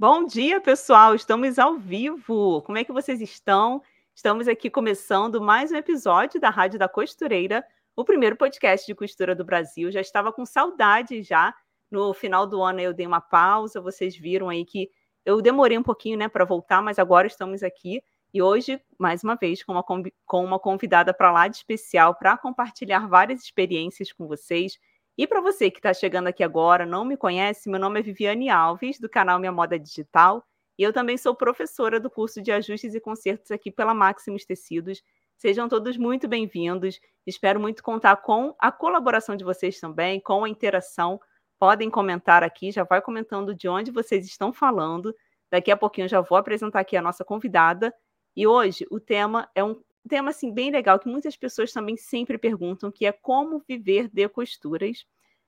Bom dia, pessoal. Estamos ao vivo. Como é que vocês estão? Estamos aqui começando mais um episódio da Rádio da Costureira, o primeiro podcast de costura do Brasil. Já estava com saudade já. No final do ano eu dei uma pausa. Vocês viram aí que eu demorei um pouquinho, né, para voltar, mas agora estamos aqui e hoje, mais uma vez, com uma, com uma convidada para lá de especial para compartilhar várias experiências com vocês e para você que está chegando aqui agora, não me conhece, meu nome é Viviane Alves, do canal Minha Moda Digital, e eu também sou professora do curso de ajustes e consertos aqui pela Maximus Tecidos. Sejam todos muito bem-vindos. Espero muito contar com a colaboração de vocês também, com a interação. Podem comentar aqui, já vai comentando de onde vocês estão falando. Daqui a pouquinho já vou apresentar aqui a nossa convidada. E hoje o tema é um tema assim bem legal que muitas pessoas também sempre perguntam, que é como viver de costuras.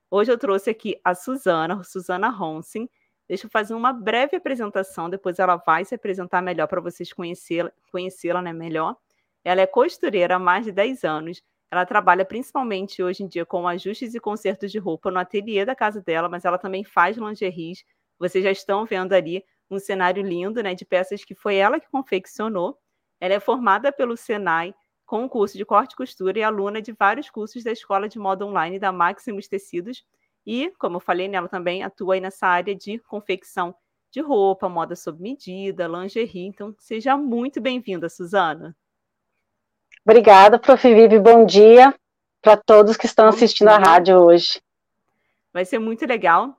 Hoje eu trouxe aqui a Suzana, Suzana Ronsin. Deixa eu fazer uma breve apresentação, depois ela vai se apresentar melhor para vocês conhecê-la, conhecê-la né, melhor. Ela é costureira há mais de 10 anos. Ela trabalha principalmente hoje em dia com ajustes e consertos de roupa no ateliê da casa dela, mas ela também faz lingeries. Vocês já estão vendo ali um cenário lindo, né, de peças que foi ela que confeccionou. Ela é formada pelo Senai com o curso de corte e costura e aluna de vários cursos da Escola de Moda Online da Maximus Tecidos. E, como eu falei, nela também atua aí nessa área de confecção de roupa, moda sob medida, lingerie. Então, seja muito bem-vinda, Suzana. Obrigada, Prof. Vivi. Bom dia para todos que estão assistindo a rádio hoje. Vai ser muito legal.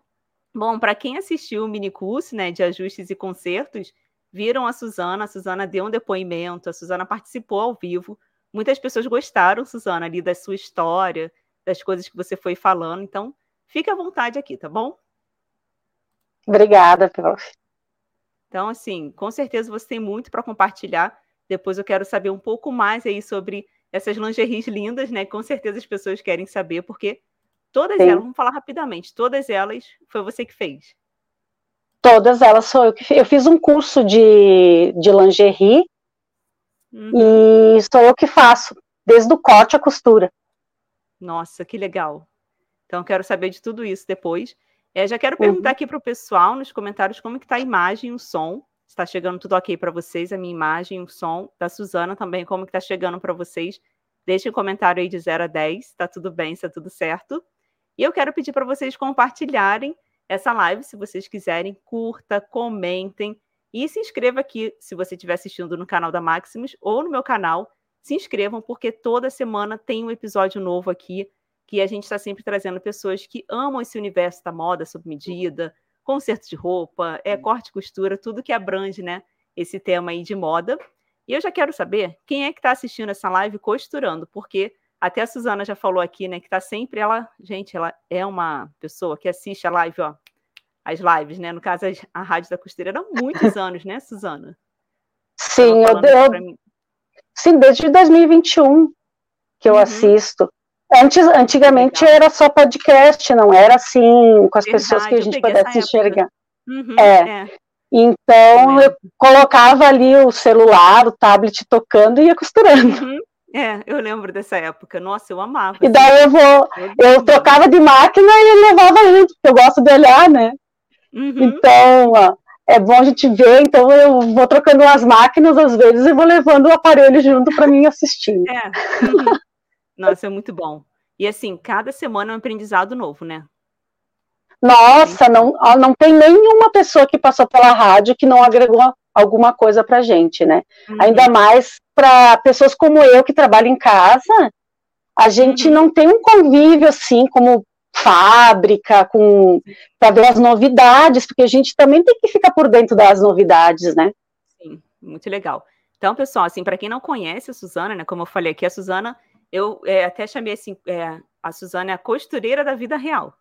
Bom, para quem assistiu o mini curso né, de ajustes e concertos, viram a Suzana, a Suzana deu um depoimento, a Suzana participou ao vivo. Muitas pessoas gostaram, Suzana, ali da sua história, das coisas que você foi falando. Então, fique à vontade aqui, tá bom? Obrigada, prof. Então, assim, com certeza você tem muito para compartilhar. Depois eu quero saber um pouco mais aí sobre essas lingeries lindas, né? Com certeza as pessoas querem saber, porque todas Sim. elas, vamos falar rapidamente, todas elas foi você que fez. Todas elas sou eu que fiz. Eu fiz um curso de, de lingerie uhum. e sou eu que faço, desde o corte à costura. Nossa, que legal. Então, quero saber de tudo isso depois. É, já quero perguntar uhum. aqui para o pessoal nos comentários como que está a imagem e o som. Está chegando tudo ok para vocês, a minha imagem, o som da Suzana também, como que está chegando para vocês. Deixem um comentário aí de 0 a 10, está tudo bem, está tudo certo. E eu quero pedir para vocês compartilharem essa live, se vocês quiserem, curta, comentem e se inscreva aqui, se você estiver assistindo no canal da Maximus ou no meu canal, se inscrevam, porque toda semana tem um episódio novo aqui, que a gente está sempre trazendo pessoas que amam esse universo da moda sob medida, conserto de roupa, é corte e costura, tudo que abrange, né, esse tema aí de moda. E eu já quero saber quem é que está assistindo essa live costurando, porque até a Suzana já falou aqui, né, que tá sempre ela, gente, ela é uma pessoa que assiste a live, ó, as lives, né? No caso, a Rádio da Costeira há muitos anos, né, Suzana? Sim, eu, eu sim, desde 2021 que eu uhum. assisto. Antes, antigamente Legal. era só podcast, não era assim, com as Verdade, pessoas que a gente pudesse enxergar. Uhum, é. é. Então, é. eu colocava ali o celular, o tablet tocando e ia costurando. Uhum. É, eu lembro dessa época. Nossa, eu amava. E daí eu vou, eu trocava de máquina e levava gente, porque eu gosto de olhar, né? Uhum. Então, é bom a gente ver, então eu vou trocando as máquinas às vezes e vou levando o aparelho junto para mim assistir. É. Uhum. Nossa, é muito bom. E assim, cada semana é um aprendizado novo, né? Nossa, não, não tem nenhuma pessoa que passou pela rádio que não agregou alguma coisa pra gente, né? Uhum. Ainda mais para pessoas como eu que trabalho em casa, a gente uhum. não tem um convívio assim como fábrica, com para ver as novidades, porque a gente também tem que ficar por dentro das novidades, né? Sim, muito legal. Então, pessoal, assim, para quem não conhece a Suzana, né, como eu falei aqui, a Suzana, eu é, até chamei assim, é, a Suzana é a costureira da vida real.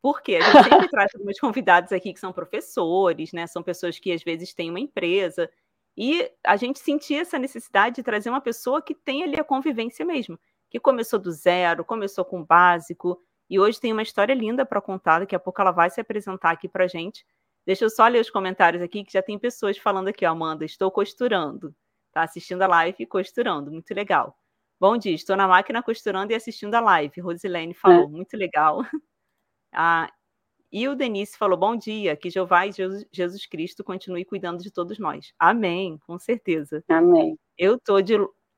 Porque a gente sempre traz alguns convidados aqui que são professores, né? São pessoas que às vezes têm uma empresa. E a gente sentia essa necessidade de trazer uma pessoa que tem ali a convivência mesmo, que começou do zero, começou com o básico, e hoje tem uma história linda para contar. Daqui a pouco ela vai se apresentar aqui para gente. Deixa eu só ler os comentários aqui, que já tem pessoas falando aqui, ó, Amanda, estou costurando. Tá assistindo a live e costurando, muito legal. Bom dia, estou na máquina costurando e assistindo a live. Rosilene falou, é. muito legal. Ah, E o Denise falou: Bom dia, que Jeová e Jesus Cristo continue cuidando de todos nós. Amém, com certeza. Amém. Eu tô de.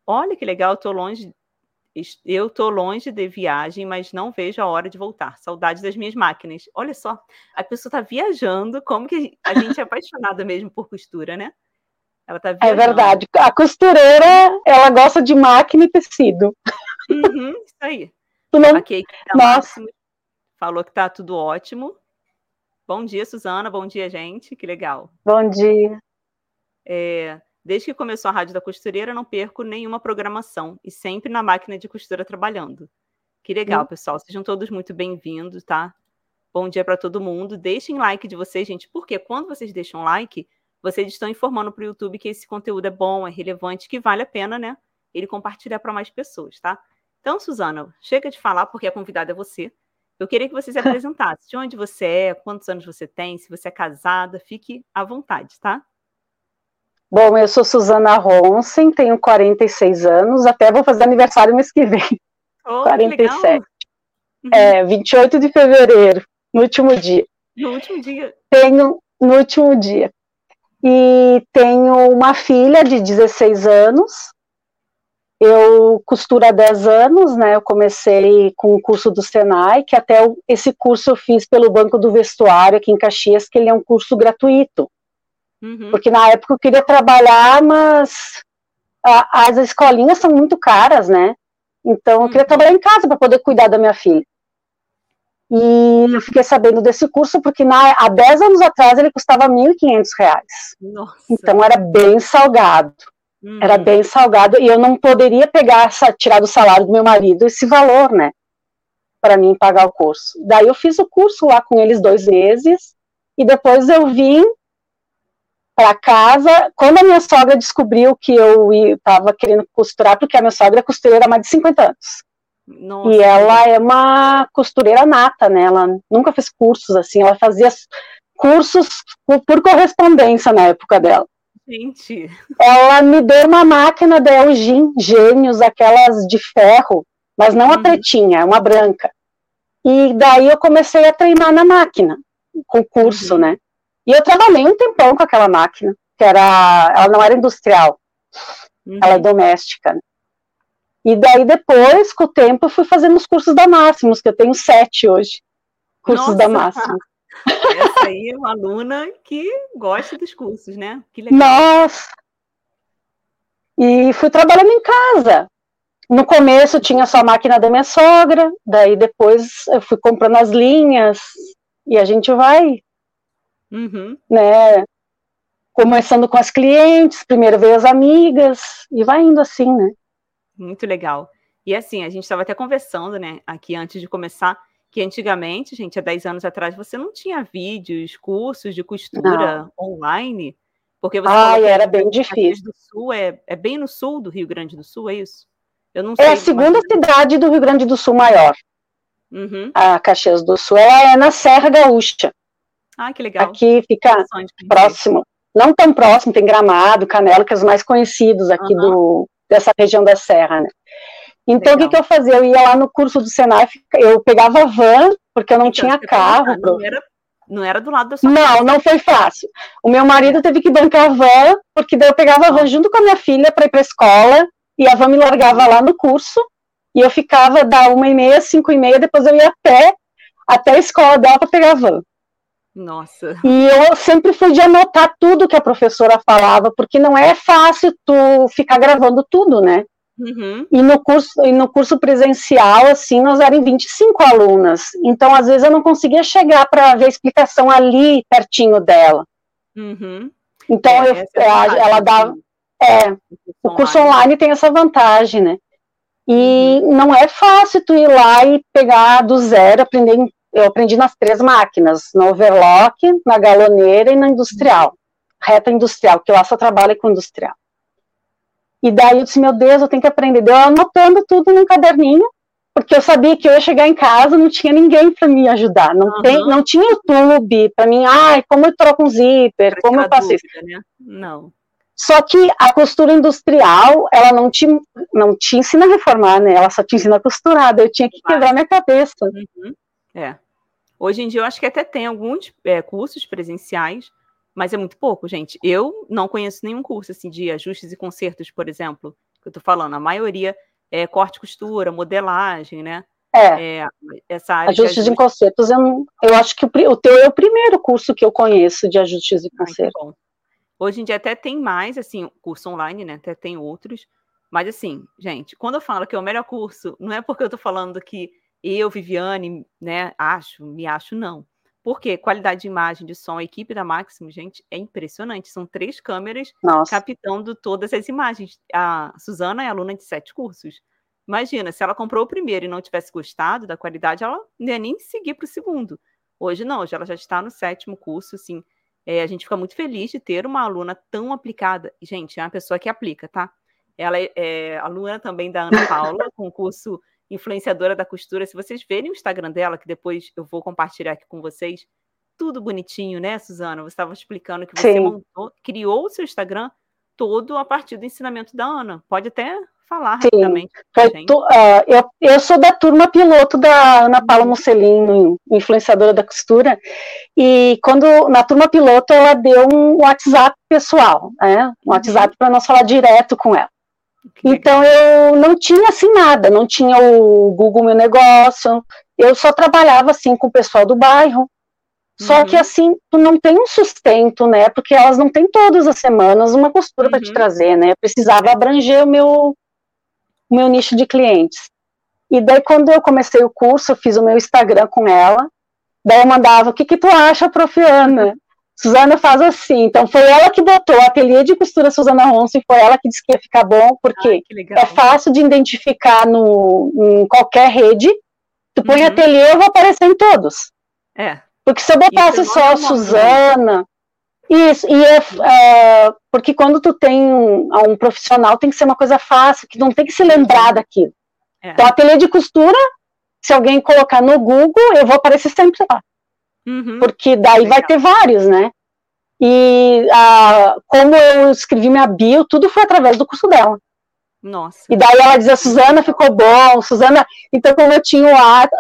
Olha que legal, eu tô longe. Eu tô longe de viagem, mas não vejo a hora de voltar. Saudade das minhas máquinas. Olha só, a pessoa tá viajando, como que a gente é apaixonada mesmo por costura, né? Ela tá é viajando. É verdade. A costureira, ela gosta de máquina e tecido. Uhum, isso aí. Não... A Kate Nossa. Falou que tá tudo ótimo. Bom dia, Suzana. Bom dia, gente. Que legal. Bom dia. É, desde que começou a Rádio da Costureira, não perco nenhuma programação e sempre na máquina de costura trabalhando. Que legal, hum. pessoal. Sejam todos muito bem-vindos, tá? Bom dia para todo mundo. Deixem like de vocês, gente, porque quando vocês deixam like, vocês estão informando para o YouTube que esse conteúdo é bom, é relevante, que vale a pena, né? Ele compartilhar para mais pessoas, tá? Então, Suzana, chega de falar, porque a convidada é você. Eu queria que você se apresentasse. De onde você é, quantos anos você tem, se você é casada, fique à vontade, tá? Bom, eu sou Suzana Ronsen, tenho 46 anos, até vou fazer aniversário mês que vem. Oh, 47. Que é, 28 de fevereiro, no último dia. No último dia. Tenho, no último dia. E tenho uma filha de 16 anos, eu costuro há 10 anos, né? Eu comecei com o curso do Senai, que até esse curso eu fiz pelo Banco do Vestuário aqui em Caxias, que ele é um curso gratuito. Uhum. Porque na época eu queria trabalhar, mas a, as escolinhas são muito caras, né? Então eu queria uhum. trabalhar em casa para poder cuidar da minha filha. E eu fiquei sabendo desse curso porque na, há 10 anos atrás ele custava R$ 1.500. Então era bem salgado. Uhum. Era bem salgado e eu não poderia pegar, tirar do salário do meu marido esse valor, né? Para mim pagar o curso. Daí eu fiz o curso lá com eles dois meses e depois eu vim para casa. Quando a minha sogra descobriu que eu estava querendo costurar, porque a minha sogra é costureira há mais de 50 anos. Nossa. E ela é uma costureira nata, né? Ela nunca fez cursos assim, ela fazia cursos por correspondência na época dela. Gente. Ela me deu uma máquina da Elgin Gênios, aquelas de ferro, mas não a uhum. pretinha, uma branca. E daí eu comecei a treinar na máquina, com curso, uhum. né? E eu trabalhei um tempão com aquela máquina, que era, ela não era industrial, uhum. ela é doméstica. Né? E daí depois, com o tempo, eu fui fazendo os cursos da Máximos, que eu tenho sete hoje, cursos Nossa. da Máximos. Essa aí é uma aluna que gosta dos cursos, né? Que legal. Nossa! E fui trabalhando em casa. No começo tinha só a máquina da minha sogra, daí depois eu fui comprando as linhas e a gente vai, uhum. né? Começando com as clientes, primeiro veio as amigas e vai indo assim, né? Muito legal. E assim, a gente estava até conversando, né, aqui antes de começar, que antigamente, gente, há 10 anos atrás, você não tinha vídeos, cursos de costura não. online, porque você Ai, era bem difícil. do Sul é, é bem no sul do Rio Grande do Sul, é isso? Eu não sei. É a segunda mas... cidade do Rio Grande do Sul maior. Uhum. A Caxias do Sul. Ela é na Serra Gaúcha. Ah, que legal. Aqui fica próximo. Não tão próximo, tem Gramado, Canela, que é os mais conhecidos aqui uhum. do, dessa região da Serra, né? Então, Legal. o que, que eu fazia? Eu ia lá no curso do Senai, eu pegava van, porque eu não então, tinha carro. Não era, não era do lado da sua Não, casa. não foi fácil. O meu marido teve que bancar a van, porque daí eu pegava a van junto com a minha filha para ir para a escola, e a van me largava lá no curso, e eu ficava da uma e meia, cinco e meia, depois eu ia a pé até a escola dela para pegar a van. Nossa. E eu sempre fui de anotar tudo que a professora falava, porque não é fácil tu ficar gravando tudo, né? Uhum. E, no curso, e no curso presencial, assim, nós eram 25 alunas. Então, às vezes, eu não conseguia chegar para ver a explicação ali, pertinho dela. Uhum. Então, é, eu, é ela dava. É, o curso online. online tem essa vantagem, né? E uhum. não é fácil tu ir lá e pegar do zero, aprender. Eu aprendi nas três máquinas: no overlock, na galoneira e na industrial. Reta industrial, que lá só trabalha com industrial. E daí eu disse, meu Deus, eu tenho que aprender. Deu anotando tudo num caderninho, porque eu sabia que eu ia chegar em casa, não tinha ninguém para me ajudar. Não, uhum. tem, não tinha YouTube para mim, ai, como eu troco um zíper, como eu faço isso. Né? Não. Só que a costura industrial, ela não te, não te ensina a reformar, né? Ela só te ensina a costurar. Eu tinha que quebrar minha cabeça. Uhum. É. Hoje em dia eu acho que até tem alguns é, cursos presenciais, mas é muito pouco, gente. Eu não conheço nenhum curso assim de ajustes e consertos, por exemplo, que eu tô falando. A maioria é corte e costura, modelagem, né? É. é essa área ajustes e consertos, eu, eu acho que o, o teu é o primeiro curso que eu conheço de ajustes e consertos. Hoje em dia até tem mais, assim, curso online, né? Até tem outros. Mas assim, gente, quando eu falo que é o melhor curso, não é porque eu tô falando que eu, Viviane, né, acho, me acho, não. Porque qualidade de imagem, de som, a equipe da Máximo, gente, é impressionante. São três câmeras Nossa. captando todas as imagens. A Suzana é aluna de sete cursos. Imagina, se ela comprou o primeiro e não tivesse gostado da qualidade, ela não ia nem seguir para o segundo. Hoje não, hoje ela já está no sétimo curso, assim. É, a gente fica muito feliz de ter uma aluna tão aplicada. Gente, é uma pessoa que aplica, tá? Ela é, é aluna também da Ana Paula, com o curso influenciadora da costura. Se vocês verem o Instagram dela, que depois eu vou compartilhar aqui com vocês, tudo bonitinho, né, Suzana? Você estava explicando que você Sim. montou, criou o seu Instagram todo a partir do ensinamento da Ana. Pode até falar Sim. rapidamente. Tu, uh, eu, eu sou da turma piloto da Ana Paula Mussolini, influenciadora da costura, e quando na turma piloto ela deu um WhatsApp pessoal, né? um uhum. WhatsApp para nós falar direto com ela. Então eu não tinha assim nada, não tinha o Google Meu Negócio, eu só trabalhava assim com o pessoal do bairro. Só uhum. que assim, tu não tem um sustento, né? Porque elas não têm todas as semanas uma costura uhum. para te trazer, né? Eu precisava abranger o meu, o meu nicho de clientes. E daí, quando eu comecei o curso, eu fiz o meu Instagram com ela. Daí eu mandava, o que que tu acha, prof. Ana? Suzana faz assim. Então foi ela que botou o ateliê de costura Suzana Ronson e foi ela que disse que ia ficar bom, porque Ai, é fácil de identificar no, em qualquer rede. Tu põe uhum. ateliê, eu vou aparecer em todos. É. Porque se eu botasse só a Suzana. Isso, e é, é, porque quando tu tem um, um, profissional, tem que ser uma coisa fácil, que não tem que se lembrar daquilo. É. Então, ateliê de costura, se alguém colocar no Google, eu vou aparecer sempre lá. Uhum. Porque daí Legal. vai ter vários, né? E a, como eu escrevi minha bio, tudo foi através do curso dela. Nossa. E daí ela dizia, Suzana, ficou bom, Suzana. Então, como eu tinha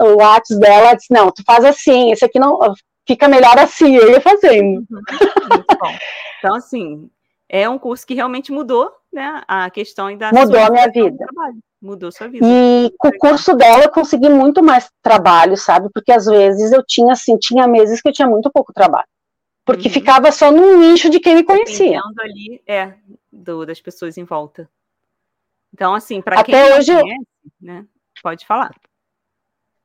o WhatsApp dela, ela disse, não, tu faz assim, esse aqui não fica melhor assim, eu ia fazendo. Uhum. Muito bom. Então, assim, é um curso que realmente mudou, né? A questão ainda. Mudou a minha vida. Mudou sua vida. E com o curso dela eu consegui muito mais trabalho, sabe? Porque às vezes eu tinha, assim, tinha meses que eu tinha muito pouco trabalho. Porque uhum. ficava só num nicho de quem me conhecia. ali, é, do, das pessoas em volta. Então, assim, para quem não hoje, conhece, né? Pode falar.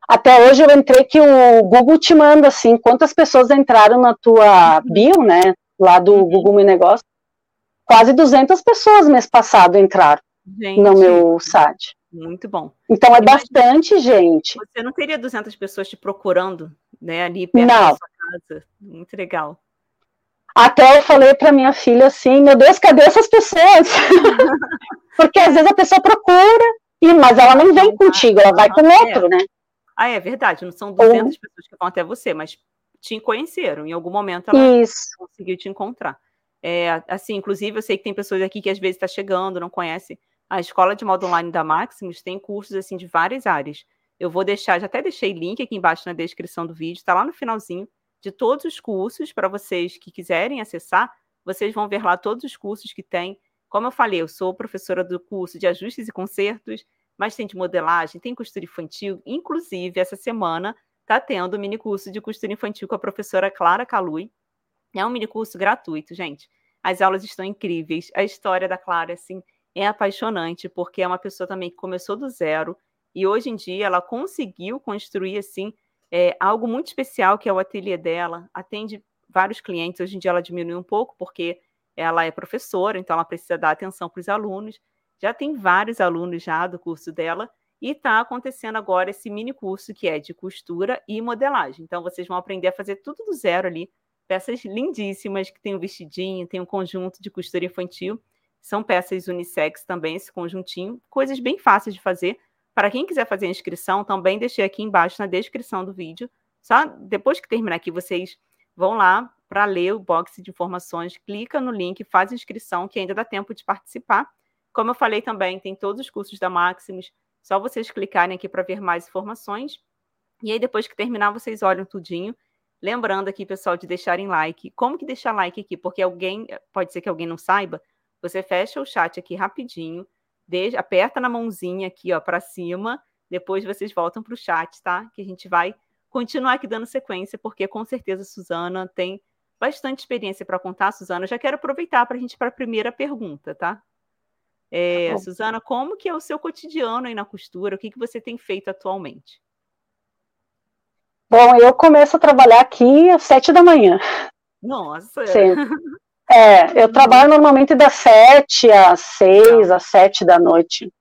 Até hoje eu entrei que o Google te manda, assim, quantas pessoas entraram na tua uhum. bio, né? Lá do uhum. Google Meu Negócio. Quase 200 pessoas mês passado entraram. Gente, no meu site. Muito bom. Então é Imagina, bastante gente. Você não teria 200 pessoas te procurando, né, ali perto não. da sua casa. Muito legal. Até eu falei para minha filha assim, meu Deus, cadê essas pessoas? Porque às vezes a pessoa procura, e, mas ela não vem contigo, ela vai com outro, é. né? Ah, é verdade, não são 200 Ou... pessoas que vão até você, mas te conheceram, em algum momento ela Isso. conseguiu te encontrar. É, assim, inclusive, eu sei que tem pessoas aqui que às vezes está chegando, não conhece a escola de modo online da Maximus tem cursos assim de várias áreas. Eu vou deixar, já até deixei link aqui embaixo na descrição do vídeo, está lá no finalzinho de todos os cursos para vocês que quiserem acessar. Vocês vão ver lá todos os cursos que tem. Como eu falei, eu sou professora do curso de ajustes e consertos, mas tem de modelagem, tem costura infantil. Inclusive, essa semana está tendo o mini curso de costura infantil com a professora Clara Calui. É um mini curso gratuito, gente. As aulas estão incríveis. A história da Clara, assim, é apaixonante, porque é uma pessoa também que começou do zero e hoje em dia ela conseguiu construir assim é, algo muito especial que é o ateliê dela, atende vários clientes. Hoje em dia ela diminuiu um pouco porque ela é professora, então ela precisa dar atenção para os alunos. Já tem vários alunos já do curso dela e está acontecendo agora esse mini curso que é de costura e modelagem. Então vocês vão aprender a fazer tudo do zero ali, peças lindíssimas que tem um vestidinho, tem um conjunto de costura infantil são peças unissex também, esse conjuntinho. Coisas bem fáceis de fazer. Para quem quiser fazer a inscrição, também deixei aqui embaixo na descrição do vídeo. Só depois que terminar aqui, vocês vão lá para ler o box de informações, clica no link, faz inscrição, que ainda dá tempo de participar. Como eu falei também, tem todos os cursos da Maximus, só vocês clicarem aqui para ver mais informações. E aí, depois que terminar, vocês olham tudinho. Lembrando aqui, pessoal, de deixarem like. Como que deixar like aqui? Porque alguém, pode ser que alguém não saiba, você fecha o chat aqui rapidinho, deixa, aperta na mãozinha aqui, ó, para cima, depois vocês voltam para o chat, tá? Que a gente vai continuar aqui dando sequência, porque com certeza a Suzana tem bastante experiência para contar. Suzana, eu já quero aproveitar para a gente ir para a primeira pergunta, tá? É, tá Suzana, como que é o seu cotidiano aí na costura? O que, que você tem feito atualmente? Bom, eu começo a trabalhar aqui às sete da manhã. Nossa! Sim. É, eu trabalho normalmente das sete às seis, às sete da noite.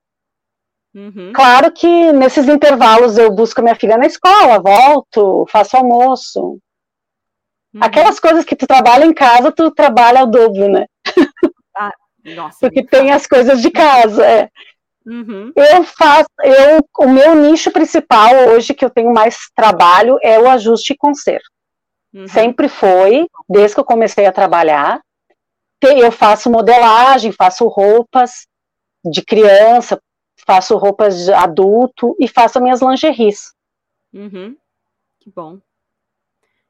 Uhum. Claro que nesses intervalos eu busco minha filha na escola, volto, faço almoço. Uhum. Aquelas coisas que tu trabalha em casa, tu trabalha ao dobro, né? Ah, nossa, Porque tem as coisas de casa, é. Uhum. Eu faço, eu, o meu nicho principal hoje que eu tenho mais trabalho é o ajuste e conserto. Uhum. Sempre foi, desde que eu comecei a trabalhar. Eu faço modelagem, faço roupas de criança, faço roupas de adulto e faço minhas lingeries. Uhum. Que bom.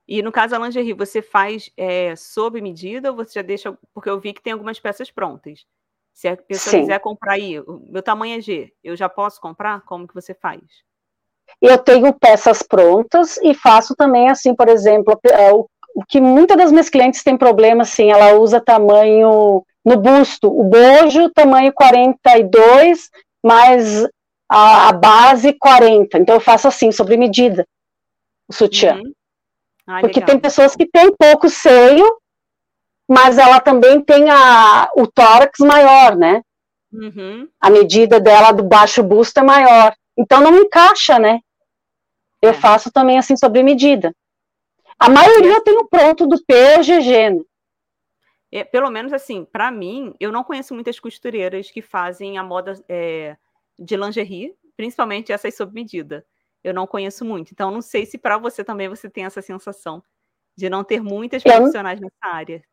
E no caso da lingerie, você faz é, sob medida ou você já deixa. Porque eu vi que tem algumas peças prontas. Se a pessoa Sim. quiser comprar aí, o meu tamanho é G, eu já posso comprar? Como que você faz? Eu tenho peças prontas e faço também assim, por exemplo, é, o que muitas das minhas clientes têm problema assim, ela usa tamanho no busto, o bojo tamanho 42, mais a, a base 40. Então eu faço assim, sobre medida, o sutiã. Uhum. Ah, Porque legal. tem pessoas que têm pouco seio mas ela também tem a, o tórax maior, né? Uhum. A medida dela do baixo busto é maior. Então não encaixa, né? Eu é. faço também assim sobre medida. A maioria eu tenho pronto do P ou GG, né? É, pelo menos assim, para mim, eu não conheço muitas costureiras que fazem a moda é, de lingerie, principalmente essas sob medida. Eu não conheço muito, então não sei se para você também você tem essa sensação de não ter muitas profissionais eu, nessa área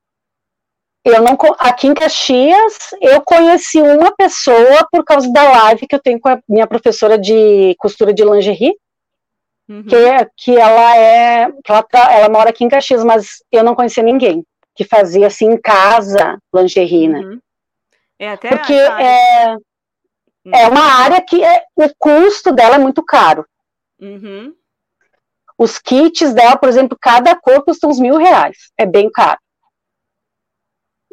eu não aqui em Caxias eu conheci uma pessoa por causa da live que eu tenho com a minha professora de costura de lingerie uhum. que, que ela é ela, tá, ela mora aqui em Caxias mas eu não conhecia ninguém que fazia assim em casa lingerie né uhum. é até porque é, uhum. é uma área que é, o custo dela é muito caro uhum. os kits dela por exemplo cada cor custa uns mil reais é bem caro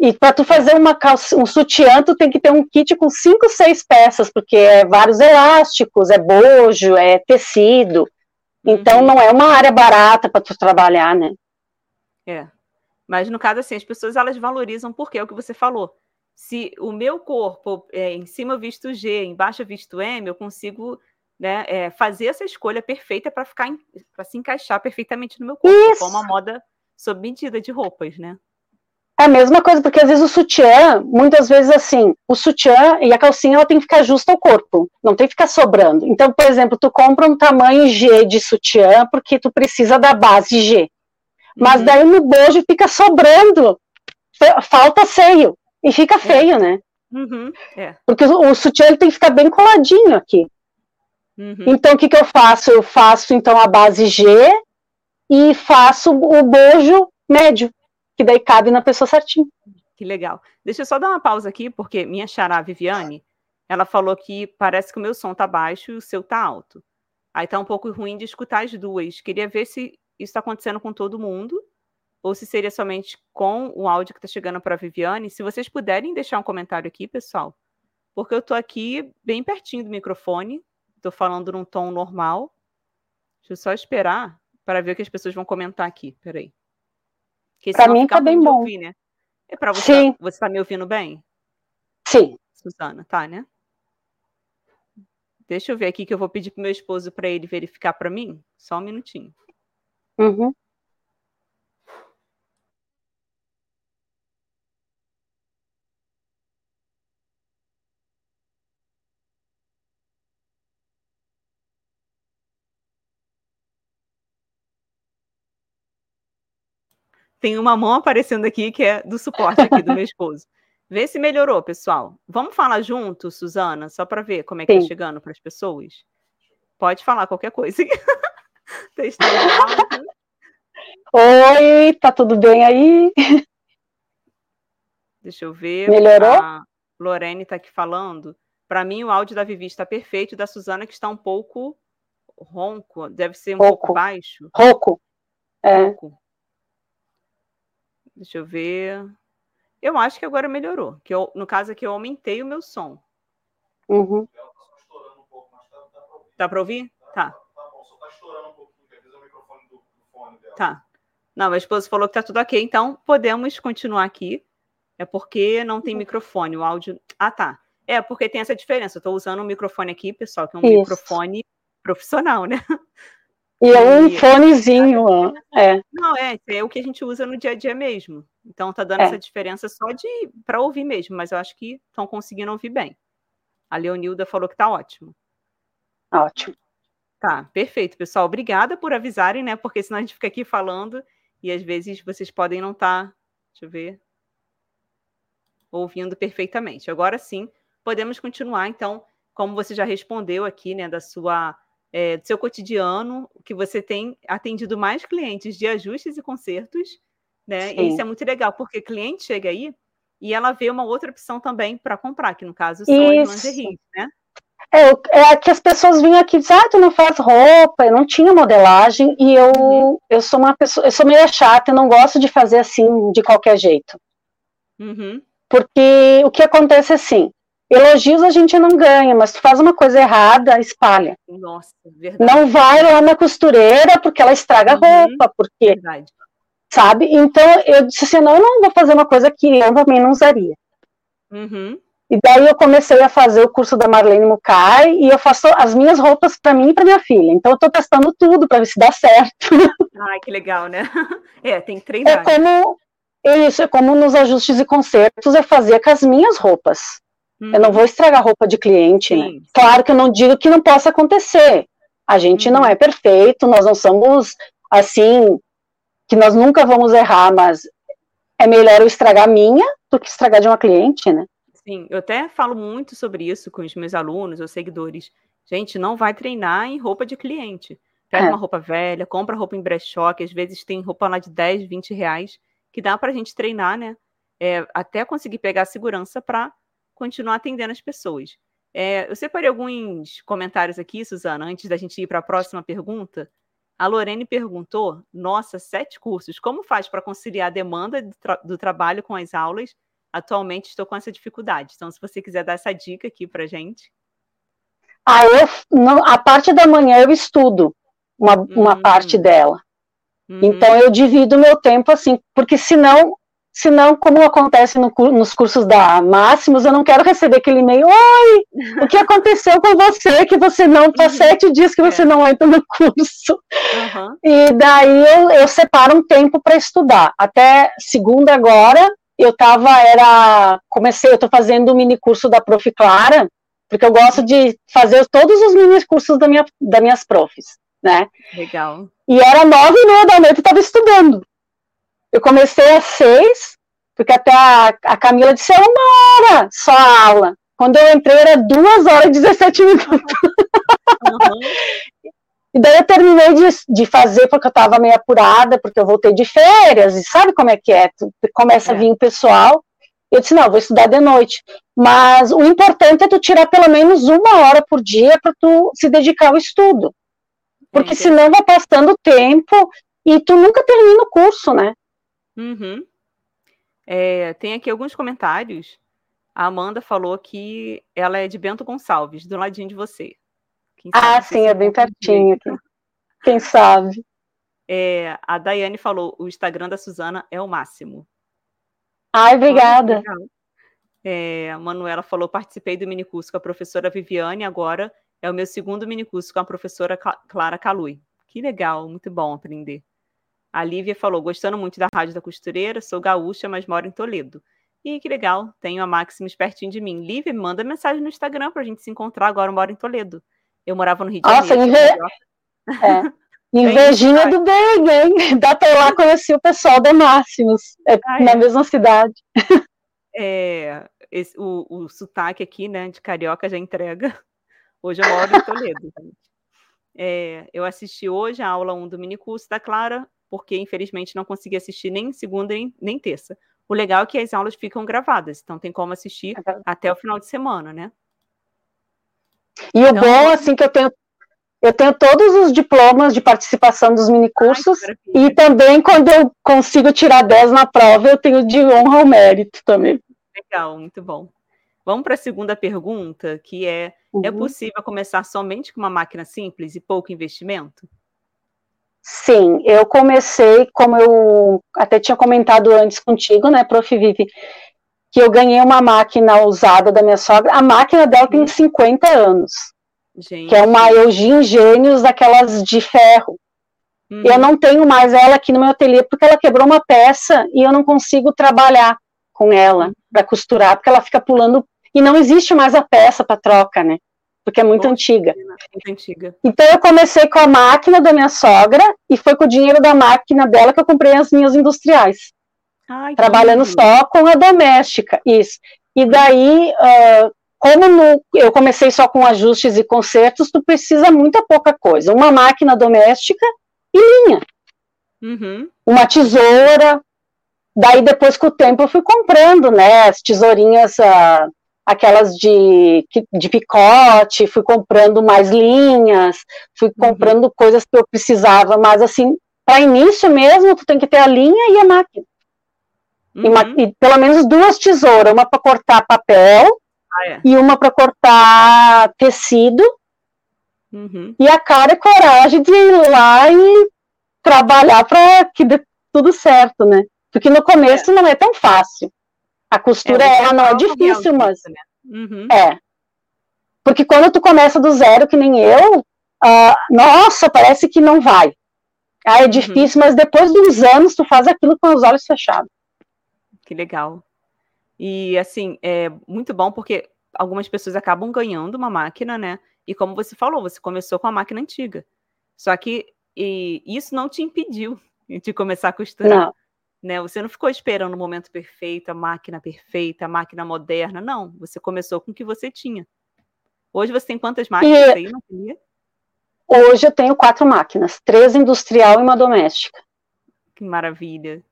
e para tu fazer uma calça, um sutiã, tu tem que ter um kit com cinco, seis peças, porque é vários elásticos, é bojo, é tecido. Então uhum. não é uma área barata para tu trabalhar, né? É. Mas no caso assim, as pessoas elas valorizam porque é o que você falou. Se o meu corpo é em cima visto G, embaixo visto M, eu consigo né, é, fazer essa escolha perfeita para ficar para se encaixar perfeitamente no meu corpo, Isso. como a moda sob medida de roupas, né? É a mesma coisa, porque às vezes o sutiã, muitas vezes assim, o sutiã e a calcinha ela tem que ficar justa ao corpo, não tem que ficar sobrando. Então, por exemplo, tu compra um tamanho G de sutiã porque tu precisa da base G. Mas uhum. daí no bojo fica sobrando, falta seio e fica é. feio, né? Uhum. É. Porque o, o sutiã tem que ficar bem coladinho aqui. Uhum. Então, o que, que eu faço? Eu faço então a base G e faço o bojo médio que daí cabe na pessoa certinho. Que legal. Deixa eu só dar uma pausa aqui, porque minha xará Viviane, ela falou que parece que o meu som tá baixo e o seu tá alto. Aí tá um pouco ruim de escutar as duas. Queria ver se isso está acontecendo com todo mundo ou se seria somente com o áudio que está chegando para a Viviane. Se vocês puderem deixar um comentário aqui, pessoal, porque eu estou aqui bem pertinho do microfone, estou falando num tom normal. Deixa eu só esperar para ver o que as pessoas vão comentar aqui. Peraí. Para mim tá bem bom. Ouvir, né? É para você. Sim. Você está me ouvindo bem? Sim. Suzana, tá, né? Deixa eu ver aqui que eu vou pedir pro meu esposo para ele verificar para mim. Só um minutinho. Uhum. Tem uma mão aparecendo aqui que é do suporte aqui do meu esposo. Vê se melhorou, pessoal. Vamos falar junto, Suzana, só para ver como é que tá Sim. tá chegando para as pessoas? Pode falar qualquer coisa. Testando. Oi, tá tudo bem aí? Deixa eu ver. Melhorou? A Lorene está aqui falando. Para mim, o áudio da Vivi está perfeito, da Suzana que está um pouco ronco, deve ser um pouco baixo. Rouco. É. Rouco. Deixa eu ver. Eu acho que agora melhorou. Que eu, no caso aqui, eu aumentei o meu som. Uhum. Dá para ouvir? Tá. Tá bom, só tá estourando um pouquinho, às vezes é o microfone do, do fone dela. Tá. Não, minha esposa falou que tá tudo ok, então podemos continuar aqui. É porque não tem microfone, o áudio. Ah, tá. É, porque tem essa diferença. Eu tô usando um microfone aqui, pessoal, que é um Isso. microfone profissional, né? E é um fonezinho. É. Não, é, é o que a gente usa no dia a dia mesmo. Então tá dando É. essa diferença só de para ouvir mesmo, mas eu acho que estão conseguindo ouvir bem. A Leonilda falou que tá ótimo. Ótimo. Tá, perfeito, pessoal. Obrigada por avisarem, né? Porque senão a gente fica aqui falando e às vezes vocês podem não estar, deixa eu ver, ouvindo perfeitamente. Agora sim, podemos continuar. Então, como você já respondeu aqui, né, da sua, é, do seu cotidiano, que você tem atendido mais clientes de ajustes e consertos, né? E Sim. isso é muito legal, porque cliente chega aí e ela vê uma outra opção também para comprar, que no caso são Isso. as lingeries, né? É, é que as pessoas vinham aqui e diziam, ah, tu não faz roupa, eu não tinha modelagem, e eu, Uhum. eu sou uma pessoa, eu sou meio chata, eu não gosto de fazer assim de qualquer jeito. Uhum. Porque o que acontece é assim, elogios a gente não ganha, mas tu faz uma coisa errada, espalha. Nossa, verdade. Não vai lá na costureira porque ela estraga a Uhum. roupa, porque, Verdade. sabe? Então eu disse assim, não, eu não vou fazer uma coisa que eu também não usaria. Uhum. E daí eu comecei a fazer o curso da Marlene Mukai e eu faço as minhas roupas para mim e para minha filha. Então eu tô testando tudo para ver se dá certo. Ai, que legal, né? É, tem que É treinar. né? como isso, é como nos ajustes e consertos eu fazia com as minhas roupas. Eu não Uhum. vou estragar roupa de cliente, né? Sim, sim. Claro que eu não digo que não possa acontecer. A gente não Uhum. é perfeito, nós não somos assim que nós nunca vamos errar, mas é melhor eu estragar a minha do que estragar de uma cliente, né? Sim, eu até falo muito sobre isso com os meus alunos ou seguidores. Gente, não vai treinar em roupa de cliente. Pega É. uma roupa velha, compra roupa em brechó, que às vezes tem roupa lá de 10, 20 reais, que dá pra gente treinar, né? É, até conseguir pegar a segurança para continuar atendendo as pessoas. É, eu separei alguns comentários aqui, Suzana, antes da gente ir para a próxima pergunta. A Lorene perguntou: Nossa, sete cursos, como faz para conciliar a demanda do, tra- do trabalho com as aulas? Atualmente estou com essa dificuldade. Então, se você quiser dar essa dica aqui para gente. Ah, eu, não, a parte da manhã eu estudo uma, uma Hum. parte dela. Uhum, Então eu divido o meu tempo assim, porque senão, senão como acontece no nos cursos da Máximos, eu não quero receber aquele e-mail, oi, o que aconteceu com você, que você não, faz Uhum. sete dias que você É. não entra no curso. aham, E daí eu, eu separo um tempo para estudar. Até segunda agora, eu tava, era, comecei, eu tô fazendo o mini curso da Prof. Clara, porque eu gosto de fazer todos os mini cursos da minha, das minhas profs, né? legal. E era nove e meia da noite, eu estava estudando. Eu comecei às seis, porque até a, a Camila disse, é uma hora só a aula. Quando eu entrei era duas horas e 17 minutos. Aham, E daí eu terminei de, de fazer porque eu estava meio apurada, porque eu voltei de férias, e sabe como é que é? Tu começa É. a vir o pessoal. Eu disse, não, vou estudar de noite. Mas o importante é tu tirar pelo menos uma hora por dia para tu se dedicar ao estudo. Porque Entendi. senão vai passando o tempo e tu nunca termina o curso, né? Uhum. É, tem aqui alguns comentários. A Amanda falou que ela é de Bento Gonçalves, do ladinho de você. Ah, sim, é bem pertinho aqui. Quem sabe? É, a Daiane falou: o Instagram da Suzana é o máximo. Ai, obrigada. É, a Manuela falou: participei do minicurso com a professora Viviane, agora é o meu segundo minicurso com a professora Cla- Clara Calui. Que legal, muito bom aprender. A Lívia falou: gostando muito da Rádio da Costureira, sou gaúcha, mas moro em Toledo. E que legal, tenho a Maximus pertinho de mim. Lívia, me manda mensagem no Instagram pra gente se encontrar. Agora eu moro em Toledo. Eu morava no Rio de Nossa, Janeiro. inve- sou carioca. É. Invejinha do bem, hein? Dá pra ir lá conhecer o pessoal da Máximos. É na é? mesma cidade. É, esse- o, o sotaque aqui, né, de carioca já entrega. Hoje eu moro em Toledo. É, eu assisti hoje a aula 1 do minicurso da Clara, porque infelizmente não consegui assistir nem segunda nem, terça. O legal é que as aulas ficam gravadas, então tem como assistir é até o final de semana, né? E então, o bom, assim, que eu tenho eu tenho todos os diplomas de participação dos minicursos Ai, e também quando eu consigo tirar 10 na prova, eu tenho de honra ao mérito também. Legal, muito bom. Vamos para a segunda pergunta, que é: é uhum. é possível começar somente com uma máquina simples e pouco investimento? Sim, eu comecei, como eu até tinha comentado antes contigo, né, Prof. Vivi, que eu ganhei uma máquina usada da minha sogra. A máquina dela tem 50 uhum. anos. Gente. Que é uma Eugene Gênios daquelas de ferro. Uhum. Eu não tenho mais ela aqui no meu ateliê porque ela quebrou uma peça e eu não consigo trabalhar com ela uhum. para costurar, porque ela fica pulando e não existe mais a peça para troca, né? Porque é muito Nossa, antiga. Antiga. Então eu comecei com a máquina da minha sogra e foi com o dinheiro da máquina dela que eu comprei as minhas industriais. Ai, trabalhando só com a doméstica, isso. E daí, uh, como no, eu comecei só com ajustes e consertos, tu precisa muita pouca coisa. Uma máquina doméstica e linha. Uhum. Uma tesoura. Daí, depois, com o tempo, eu fui comprando, né, as tesourinhas, uh, aquelas de, de picote, fui comprando mais linhas, fui uhum. comprando coisas que eu precisava, mas, assim, para início mesmo, tu tem que ter a linha e a máquina. Uhum. E, e pelo menos duas tesouras, uma para cortar papel ah, é. e uma para cortar tecido. Uhum. E a cara e coragem de ir lá e trabalhar para que dê tudo certo, né? Porque no começo é. não é tão fácil. A costura é, ela não é difícil, mas né? uhum. é. Porque quando tu começa do zero, que nem eu, uh, nossa, parece que não vai. Ah, é uhum. difícil, mas depois de uns anos tu faz aquilo com os olhos fechados. Que legal. E assim, é muito bom porque algumas pessoas acabam ganhando uma máquina, né? E como você falou, você começou com a máquina antiga. Só que isso não te impediu de começar a costurar. Não. Né? Você não ficou esperando o momento perfeito, a máquina perfeita, a máquina moderna. Não, você começou com o que você tinha. Hoje você tem quantas máquinas e... aí na Hoje eu tenho quatro máquinas, três industrial e uma doméstica. Que maravilha.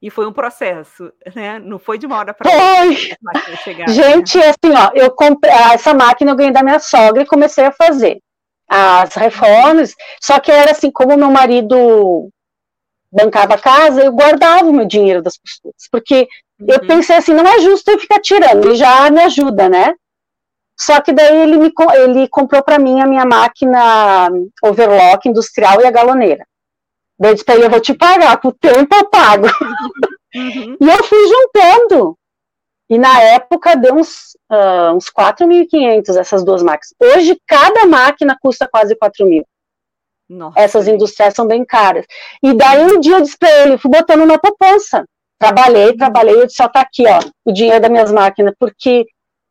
E foi um processo, né? Não foi de uma hora para outra. Chegar, Gente, né? assim, ó, eu comprei essa máquina eu ganhei da minha sogra e comecei a fazer as reformas. Só que era assim, como meu marido bancava a casa, eu guardava o meu dinheiro das costuras, porque uhum. eu pensei assim, não é justo eu ficar tirando, ele já me ajuda, né? Só que daí ele me ele comprou para mim a minha máquina overlock industrial e a galoneira. Daí eu disse pra ele, eu vou te pagar, com o tempo eu pago. Uhum. E eu fui juntando. E na época deu uns, uh, uns 4.500 essas duas máquinas. Hoje, cada máquina custa quase 4 mil. Nossa. Essas industriais são bem caras. E daí um dia eu ele, fui botando na poupança. Trabalhei, trabalhei, eu disse, ó, tá aqui, ó, o dinheiro das minhas máquinas, porque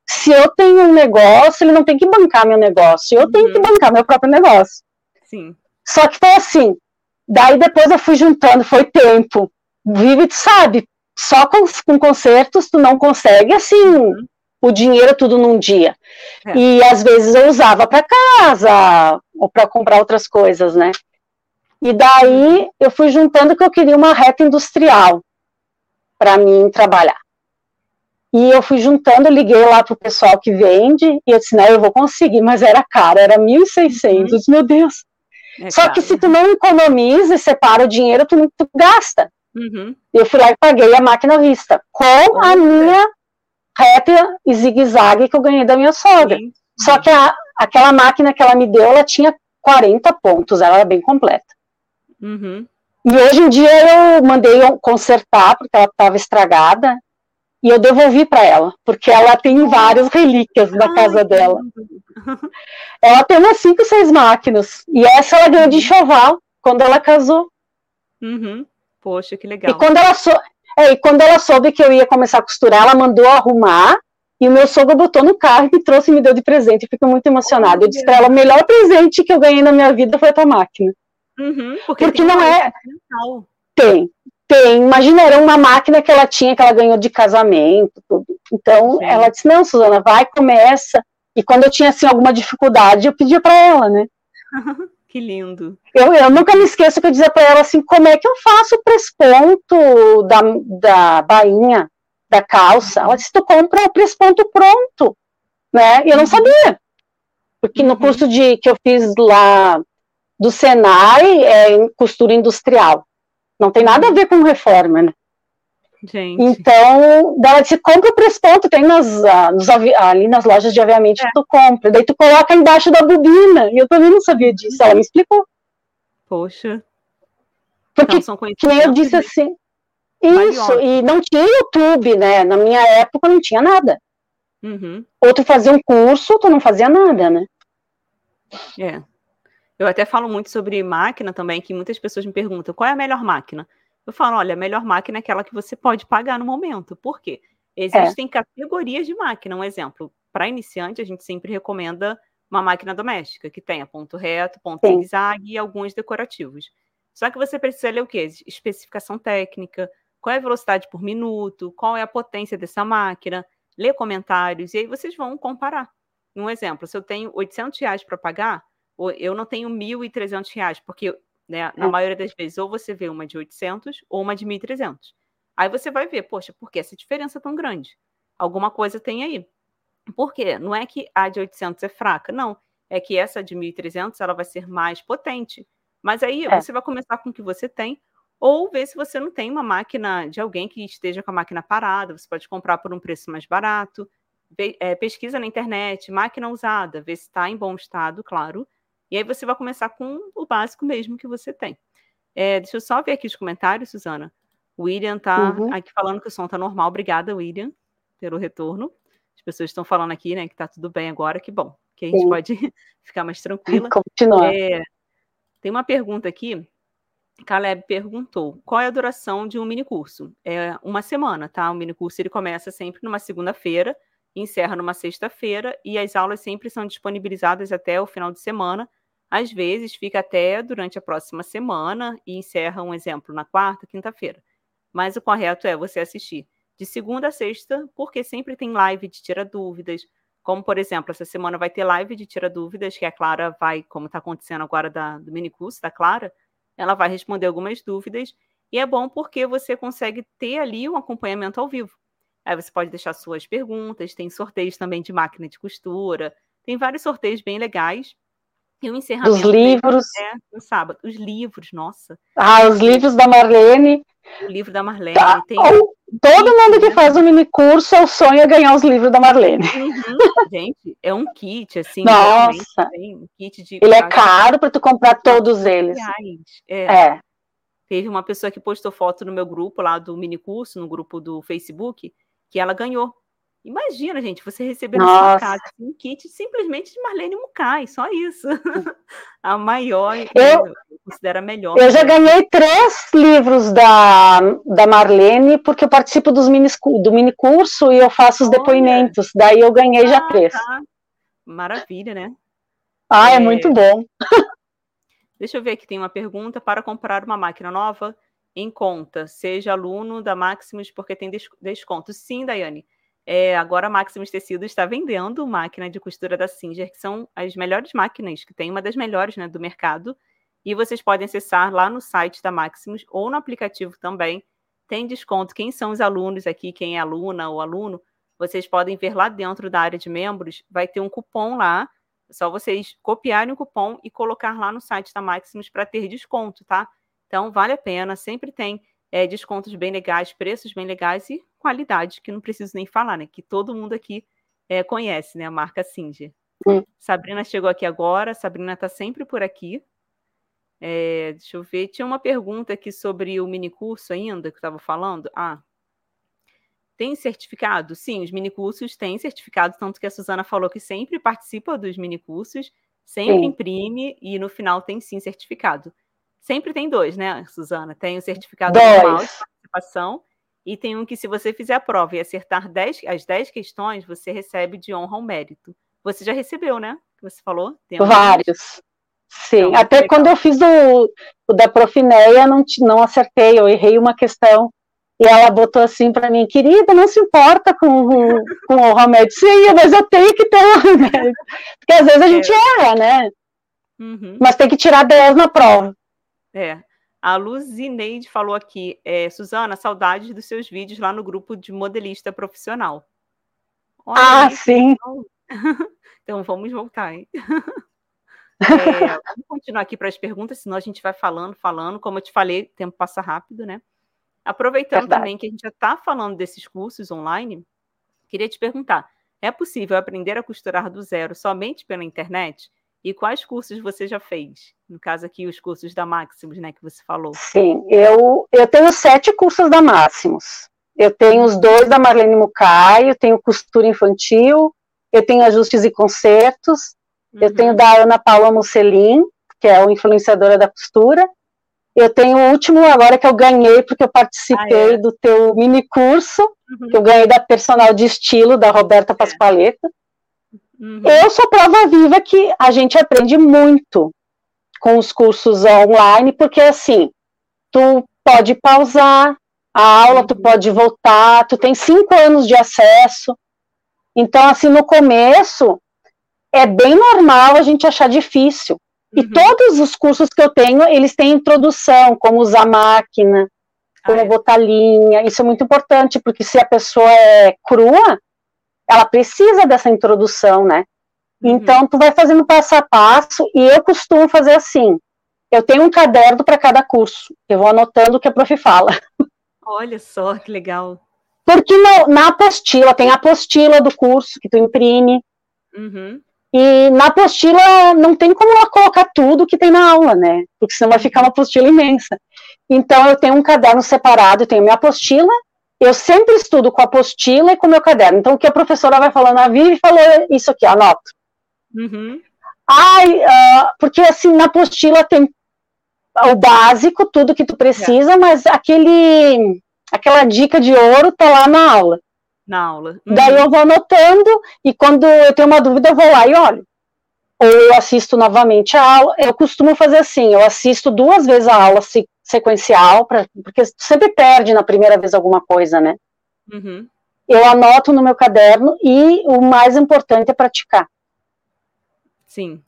se eu tenho um negócio, ele não tem que bancar meu negócio, eu uhum. tenho que uhum. bancar meu próprio negócio. Sim. Só que foi assim, Daí depois eu fui juntando, foi tempo. Vive, tu sabe, só com, com concertos tu não consegue assim uhum. o dinheiro tudo num dia. É. E às vezes eu usava para casa ou para comprar outras coisas, né? E daí eu fui juntando que eu queria uma reta industrial para mim trabalhar. E eu fui juntando, liguei lá pro pessoal que vende, e eu disse, não, eu vou conseguir, mas era caro, era 1.600, uhum. meu Deus. É Só que se tu não economiza e separa o dinheiro, tu, tu gasta. Uhum. Eu fui lá e paguei a máquina vista com uhum. a minha reta e zigue-zague que eu ganhei da minha sogra. Sim. Só que a, aquela máquina que ela me deu, ela tinha 40 pontos, ela era bem completa. Uhum. E hoje em dia eu mandei consertar, porque ela estava estragada, e eu devolvi para ela, porque ela tem várias relíquias na casa dela. Ela tem umas cinco, seis máquinas, e essa ela ganhou de enxoval quando ela casou. Uhum. Poxa, que legal. E quando, ela sou... é, e quando ela soube que eu ia começar a costurar, ela mandou arrumar, e o meu sogro botou no carro e me trouxe e me deu de presente. Eu fico muito emocionada. Eu disse para ela: o melhor presente que eu ganhei na minha vida foi a tua máquina. Uhum, porque, porque não é. Tem, tem, imagina, era uma máquina que ela tinha, que ela ganhou de casamento, tudo. Então, Sim. ela disse, não, Suzana, vai, começa. E quando eu tinha, assim, alguma dificuldade, eu pedia para ela, né? Que lindo. Eu, eu nunca me esqueço que eu dizia para ela assim, como é que eu faço o presponto da, da bainha, da calça? Ela disse, tu compra o presponto pronto, né? E eu não sabia. Porque no uhum. curso de, que eu fiz lá do Senai, é em costura industrial. Não tem nada a ver com reforma, né? Gente. Então, ela disse, compra o presponto, tem nas, uh, nos ali nas lojas de aviamento é. que tu compra. Daí tu coloca embaixo da bobina. E eu também não sabia disso, ela me explicou. Poxa. Porque, então, que nem eu disse assim, isso, e não tinha YouTube, né? Na minha época não tinha nada. Uhum. Ou tu fazia um curso, tu não fazia nada, né? É. Eu até falo muito sobre máquina também, que muitas pessoas me perguntam qual é a melhor máquina. Eu falo, olha, a melhor máquina é aquela que você pode pagar no momento. Por quê? Existem é. categorias de máquina. Um exemplo, para iniciante, a gente sempre recomenda uma máquina doméstica, que tenha ponto reto, ponto zigue-zague e alguns decorativos. Só que você precisa ler o quê? Especificação técnica, qual é a velocidade por minuto, qual é a potência dessa máquina, ler comentários, e aí vocês vão comparar. Um exemplo, se eu tenho 800 reais para pagar, eu não tenho 1.300 reais, porque né? Na é. maioria das vezes, ou você vê uma de 800 ou uma de 1.300. Aí você vai ver, poxa, por que essa diferença tão grande? Alguma coisa tem aí. Por quê? Não é que a de 800 é fraca, não. É que essa de 1.300 ela vai ser mais potente. Mas aí é. você vai começar com o que você tem, ou ver se você não tem uma máquina de alguém que esteja com a máquina parada, você pode comprar por um preço mais barato. É, pesquisa na internet, máquina usada, ver se está em bom estado, claro, e aí você vai começar com o básico mesmo que você tem. É, deixa eu só ver aqui os comentários, Suzana. William tá uhum. aqui falando que o som tá normal. Obrigada, William, pelo retorno. As pessoas estão falando aqui, né, que tá tudo bem agora, que bom, que a gente Sim. pode ficar mais tranquila. Continuar. É, tem uma pergunta aqui. Caleb perguntou: qual é a duração de um minicurso? É uma semana, tá? O minicurso ele começa sempre numa segunda-feira, encerra numa sexta-feira, e as aulas sempre são disponibilizadas até o final de semana às vezes fica até durante a próxima semana e encerra um exemplo na quarta, quinta-feira. Mas o correto é você assistir de segunda a sexta, porque sempre tem live de tira dúvidas. Como, por exemplo, essa semana vai ter live de tira dúvidas, que a Clara vai, como está acontecendo agora da, do minicurso da Clara, ela vai responder algumas dúvidas. E é bom porque você consegue ter ali um acompanhamento ao vivo. Aí você pode deixar suas perguntas, tem sorteios também de máquina de costura, tem vários sorteios bem legais. E o encerramento. Os livros. É, no sábado. Os livros, nossa. Ah, os livros da Marlene. O livro da Marlene. Tá. Tem... Todo mundo que faz o um mini curso, o sonho é ganhar os livros da Marlene. Uhum. Gente, é um kit, assim. Nossa. Um kit de... Ele é caro para tu comprar todos eles. É. é. Teve uma pessoa que postou foto no meu grupo lá do mini curso, no grupo do Facebook, que ela ganhou Imagina, gente, você receber na sua casa um kit simplesmente de Marlene Mukai, só isso. a maior, eu, considero a melhor. Eu já ganhei três livros da, da Marlene, porque eu participo dos mini, do mini curso e eu faço os Olha. depoimentos. Daí eu ganhei ah, já três. Tá. Maravilha, né? Ah, é, é muito bom. Deixa eu ver aqui, tem uma pergunta. Para comprar uma máquina nova em conta, seja aluno da Maximus, porque tem desconto. Sim, Daiane. É, agora a Maximus Tecidos está vendendo máquina de costura da Singer, que são as melhores máquinas, que tem uma das melhores né, do mercado. E vocês podem acessar lá no site da Maximus ou no aplicativo também. Tem desconto. Quem são os alunos aqui, quem é aluna ou aluno, vocês podem ver lá dentro da área de membros, vai ter um cupom lá. É só vocês copiarem o cupom e colocar lá no site da Maximus para ter desconto, tá? Então vale a pena, sempre tem é, descontos bem legais, preços bem legais e qualidade, que não preciso nem falar, né? Que todo mundo aqui é, conhece, né? A marca Singer. Hum. Sabrina chegou aqui agora, Sabrina está sempre por aqui. É, deixa eu ver, tinha uma pergunta aqui sobre o minicurso ainda, que eu estava falando. Ah, tem certificado? Sim, os minicursos têm certificado, tanto que a Suzana falou que sempre participa dos minicursos, sempre sim. imprime e no final tem sim certificado. Sempre tem dois, né, Suzana? Tem o certificado dois. normal de participação e tem um que, se você fizer a prova e acertar dez, as 10 questões, você recebe de honra um mérito. Você já recebeu, né? Que você falou? Vários. Sim, então, até quando eu fiz o, o da Profineia, não, não acertei, eu errei uma questão. E ela botou assim para mim, querida, não se importa com, com o remédio. Sim, mas eu tenho que ter o remédio. Porque às vezes a gente é. erra, né? Uhum. Mas tem que tirar 10 na prova. É. A Luzineide falou aqui, é, Suzana, saudades dos seus vídeos lá no grupo de modelista profissional. Olha ah, sim. Então... então vamos voltar, hein? É, vamos continuar aqui para as perguntas, senão a gente vai falando, falando. Como eu te falei, o tempo passa rápido, né? Aproveitando Verdade. também que a gente já está falando desses cursos online, queria te perguntar: é possível aprender a costurar do zero somente pela internet? E quais cursos você já fez? No caso aqui, os cursos da Maximus, né, que você falou. Sim, eu, eu tenho sete cursos da Maximus. Eu tenho os dois da Marlene Mucay, eu tenho costura infantil, eu tenho ajustes e concertos, uhum. eu tenho uhum. da Ana Paula Musselin, que é a influenciadora da costura, eu tenho o último agora que eu ganhei, porque eu participei ah, é? do teu mini curso, uhum. que eu ganhei da personal de estilo, da Roberta é. Uhum. Eu sou prova viva que a gente aprende muito com os cursos online, porque assim, tu pode pausar a aula, uhum. tu pode voltar, tu tem cinco anos de acesso. Então, assim, no começo, é bem normal a gente achar difícil. E uhum. todos os cursos que eu tenho, eles têm introdução, como usar máquina, como ah, é. botar linha. Isso é muito importante, porque se a pessoa é crua, ela precisa dessa introdução, né? Uhum. Então, tu vai fazendo passo a passo, e eu costumo fazer assim, eu tenho um caderno para cada curso, eu vou anotando o que a prof fala. Olha só, que legal. Porque no, na apostila, tem a apostila do curso que tu imprime, uhum. e na apostila não tem como ela colocar tudo que tem na aula, né? Porque senão vai ficar uma apostila imensa. Então, eu tenho um caderno separado, eu tenho minha apostila eu sempre estudo com a apostila e com o meu caderno. Então, o que a professora vai falando, a Vivi falou isso aqui, anoto. Uhum. Ai, uh, porque assim, na apostila tem o básico, tudo que tu precisa, é. mas aquele, aquela dica de ouro tá lá na aula. Na aula. Uhum. Daí eu vou anotando, e quando eu tenho uma dúvida, eu vou lá e olho. Ou eu assisto novamente a aula. Eu costumo fazer assim, eu assisto duas vezes a aula se sequencial, pra, porque sempre perde na primeira vez alguma coisa, né? Uhum. Eu anoto no meu caderno e o mais importante é praticar. Sim.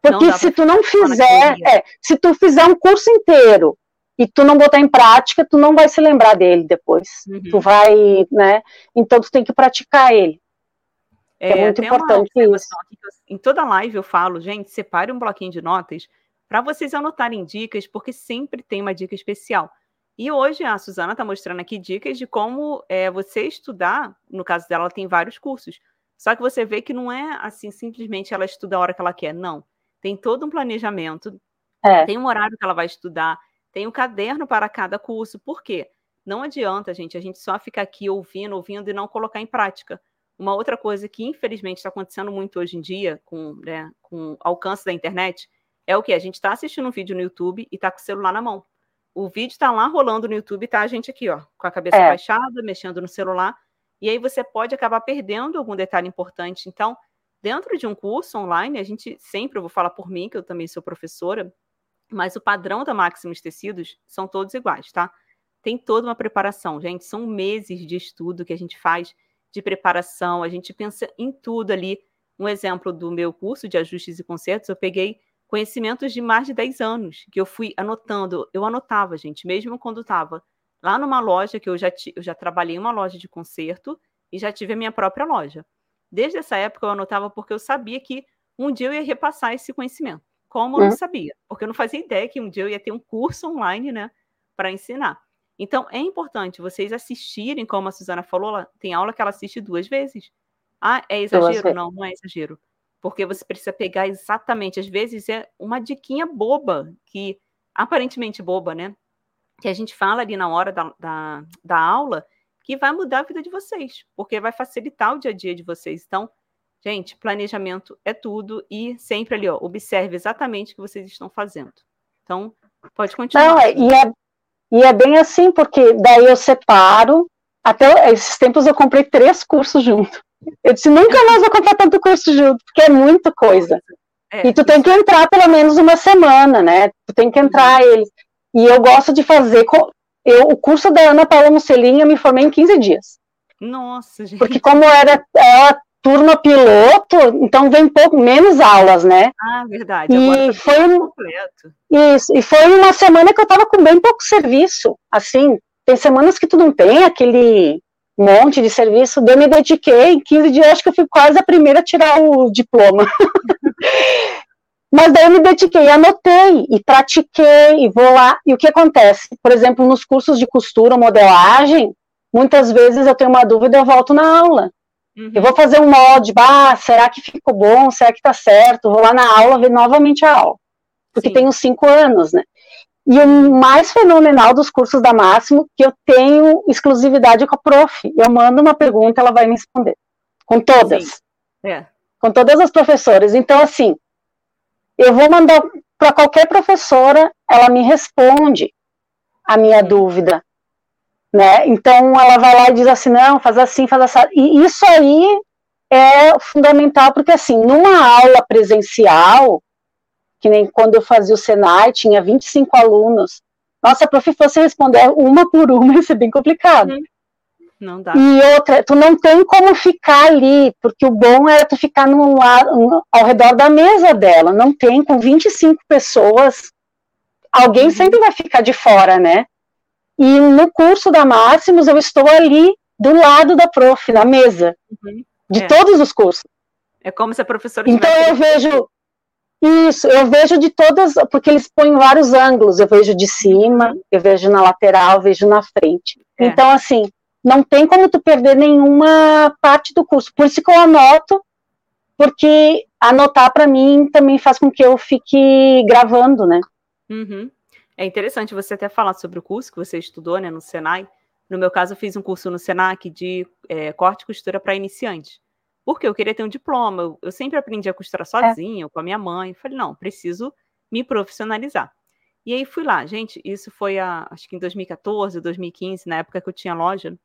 Porque se tu não fizer, é, se tu fizer um curso inteiro e tu não botar em prática, tu não vai se lembrar dele depois. Uhum. Tu vai, né? Então tu tem que praticar ele. É, é muito importante isso. Em toda live eu falo, gente, separe um bloquinho de notas para vocês anotarem dicas, porque sempre tem uma dica especial. E hoje a Suzana está mostrando aqui dicas de como é, você estudar. No caso dela, ela tem vários cursos. Só que você vê que não é assim, simplesmente ela estuda a hora que ela quer. Não. Tem todo um planejamento, é. tem um horário que ela vai estudar, tem um caderno para cada curso. Por quê? Não adianta, gente, a gente só ficar aqui ouvindo, ouvindo e não colocar em prática. Uma outra coisa que, infelizmente, está acontecendo muito hoje em dia, com, né, com o alcance da internet, é o que? A gente está assistindo um vídeo no YouTube e está com o celular na mão. O vídeo está lá rolando no YouTube e tá a gente aqui, ó, com a cabeça é. baixada, mexendo no celular. E aí você pode acabar perdendo algum detalhe importante. Então, dentro de um curso online, a gente sempre, eu vou falar por mim, que eu também sou professora, mas o padrão da Maximus Tecidos são todos iguais, tá? Tem toda uma preparação, gente. São meses de estudo que a gente faz de preparação, a gente pensa em tudo ali. Um exemplo do meu curso de ajustes e concertos, eu peguei conhecimentos de mais de 10 anos, que eu fui anotando. Eu anotava, gente, mesmo quando estava lá numa loja, que eu já, eu já trabalhei em uma loja de concerto e já tive a minha própria loja. Desde essa época eu anotava porque eu sabia que um dia eu ia repassar esse conhecimento. Como eu não uhum. sabia? Porque eu não fazia ideia que um dia eu ia ter um curso online, né, para ensinar. Então, é importante vocês assistirem, como a Suzana falou, ela, tem aula que ela assiste duas vezes. Ah, é exagero? Não, não é exagero porque você precisa pegar exatamente, às vezes é uma diquinha boba, que aparentemente boba, né? Que a gente fala ali na hora da, da, da aula, que vai mudar a vida de vocês, porque vai facilitar o dia a dia de vocês. Então, gente, planejamento é tudo e sempre ali, ó, observe exatamente o que vocês estão fazendo. Então, pode continuar. Não, é, e, é, e é bem assim, porque daí eu separo, até esses tempos eu comprei três cursos junto. Eu disse, nunca mais vou comprar tanto curso junto, porque é muita coisa. É, e tu tem que entrar pelo menos uma semana, né? Tu tem que entrar uhum. eles. E eu gosto de fazer. Eu, o curso da Ana Paula Musselin, eu me formei em 15 dias. Nossa, gente. Porque como era, ela turma piloto, então vem pouco menos aulas, né? Ah, verdade. E tá foi um, completo. isso, e foi uma semana que eu tava com bem pouco serviço, assim, tem semanas que tu não tem aquele monte de serviço, daí eu me dediquei, em 15 dias acho que eu fui quase a primeira a tirar o diploma. Mas daí eu me dediquei, anotei e pratiquei e vou lá. E o que acontece? Por exemplo, nos cursos de costura, modelagem, muitas vezes eu tenho uma dúvida, eu volto na aula. Uhum. Eu vou fazer um molde, bah, será que ficou bom? Será que tá certo? Vou lá na aula ver novamente a aula. Porque Sim. tenho cinco anos, né? E o mais fenomenal dos cursos da Máximo, que eu tenho exclusividade com a prof. Eu mando uma pergunta, ela vai me responder. Com todas. É. Com todas as professoras. Então, assim, eu vou mandar para qualquer professora, ela me responde a minha dúvida. Né? Então, ela vai lá e diz assim: não, faz assim, faz assim. E isso aí é fundamental, porque, assim, numa aula presencial, que nem quando eu fazia o Senai, tinha 25 alunos. Nossa, a prof fosse responder uma por uma, ia ser bem complicado. Uhum. Não dá. E outra, tu não tem como ficar ali, porque o bom era tu ficar no, lado- ao redor da mesa dela. Não tem, com 25 pessoas, alguém Uhum. sempre vai ficar de fora, né? E no curso da Máximos, eu estou ali do lado da prof, na mesa, Uhum. de É. todos os cursos. É como se a professora Então eu vejo isso, eu vejo de todas, porque eles põem vários ângulos, eu vejo de cima, eu vejo na lateral, eu vejo na frente. É. Então, assim, não tem como tu perder nenhuma parte do curso. Por isso que eu anoto, porque anotar para mim também faz com que eu fique gravando, né? Uhum. É interessante você até falar sobre o curso que você estudou, né, no Senai. No meu caso, eu fiz um curso no Senac de é, corte e costura para iniciantes. Porque eu queria ter um diploma. Eu, eu sempre aprendi a costurar sozinha, ou com a minha mãe. Falei, não, preciso me profissionalizar. E aí fui lá, gente. Isso foi a, acho que em 2014, 2015, na época que eu tinha loja.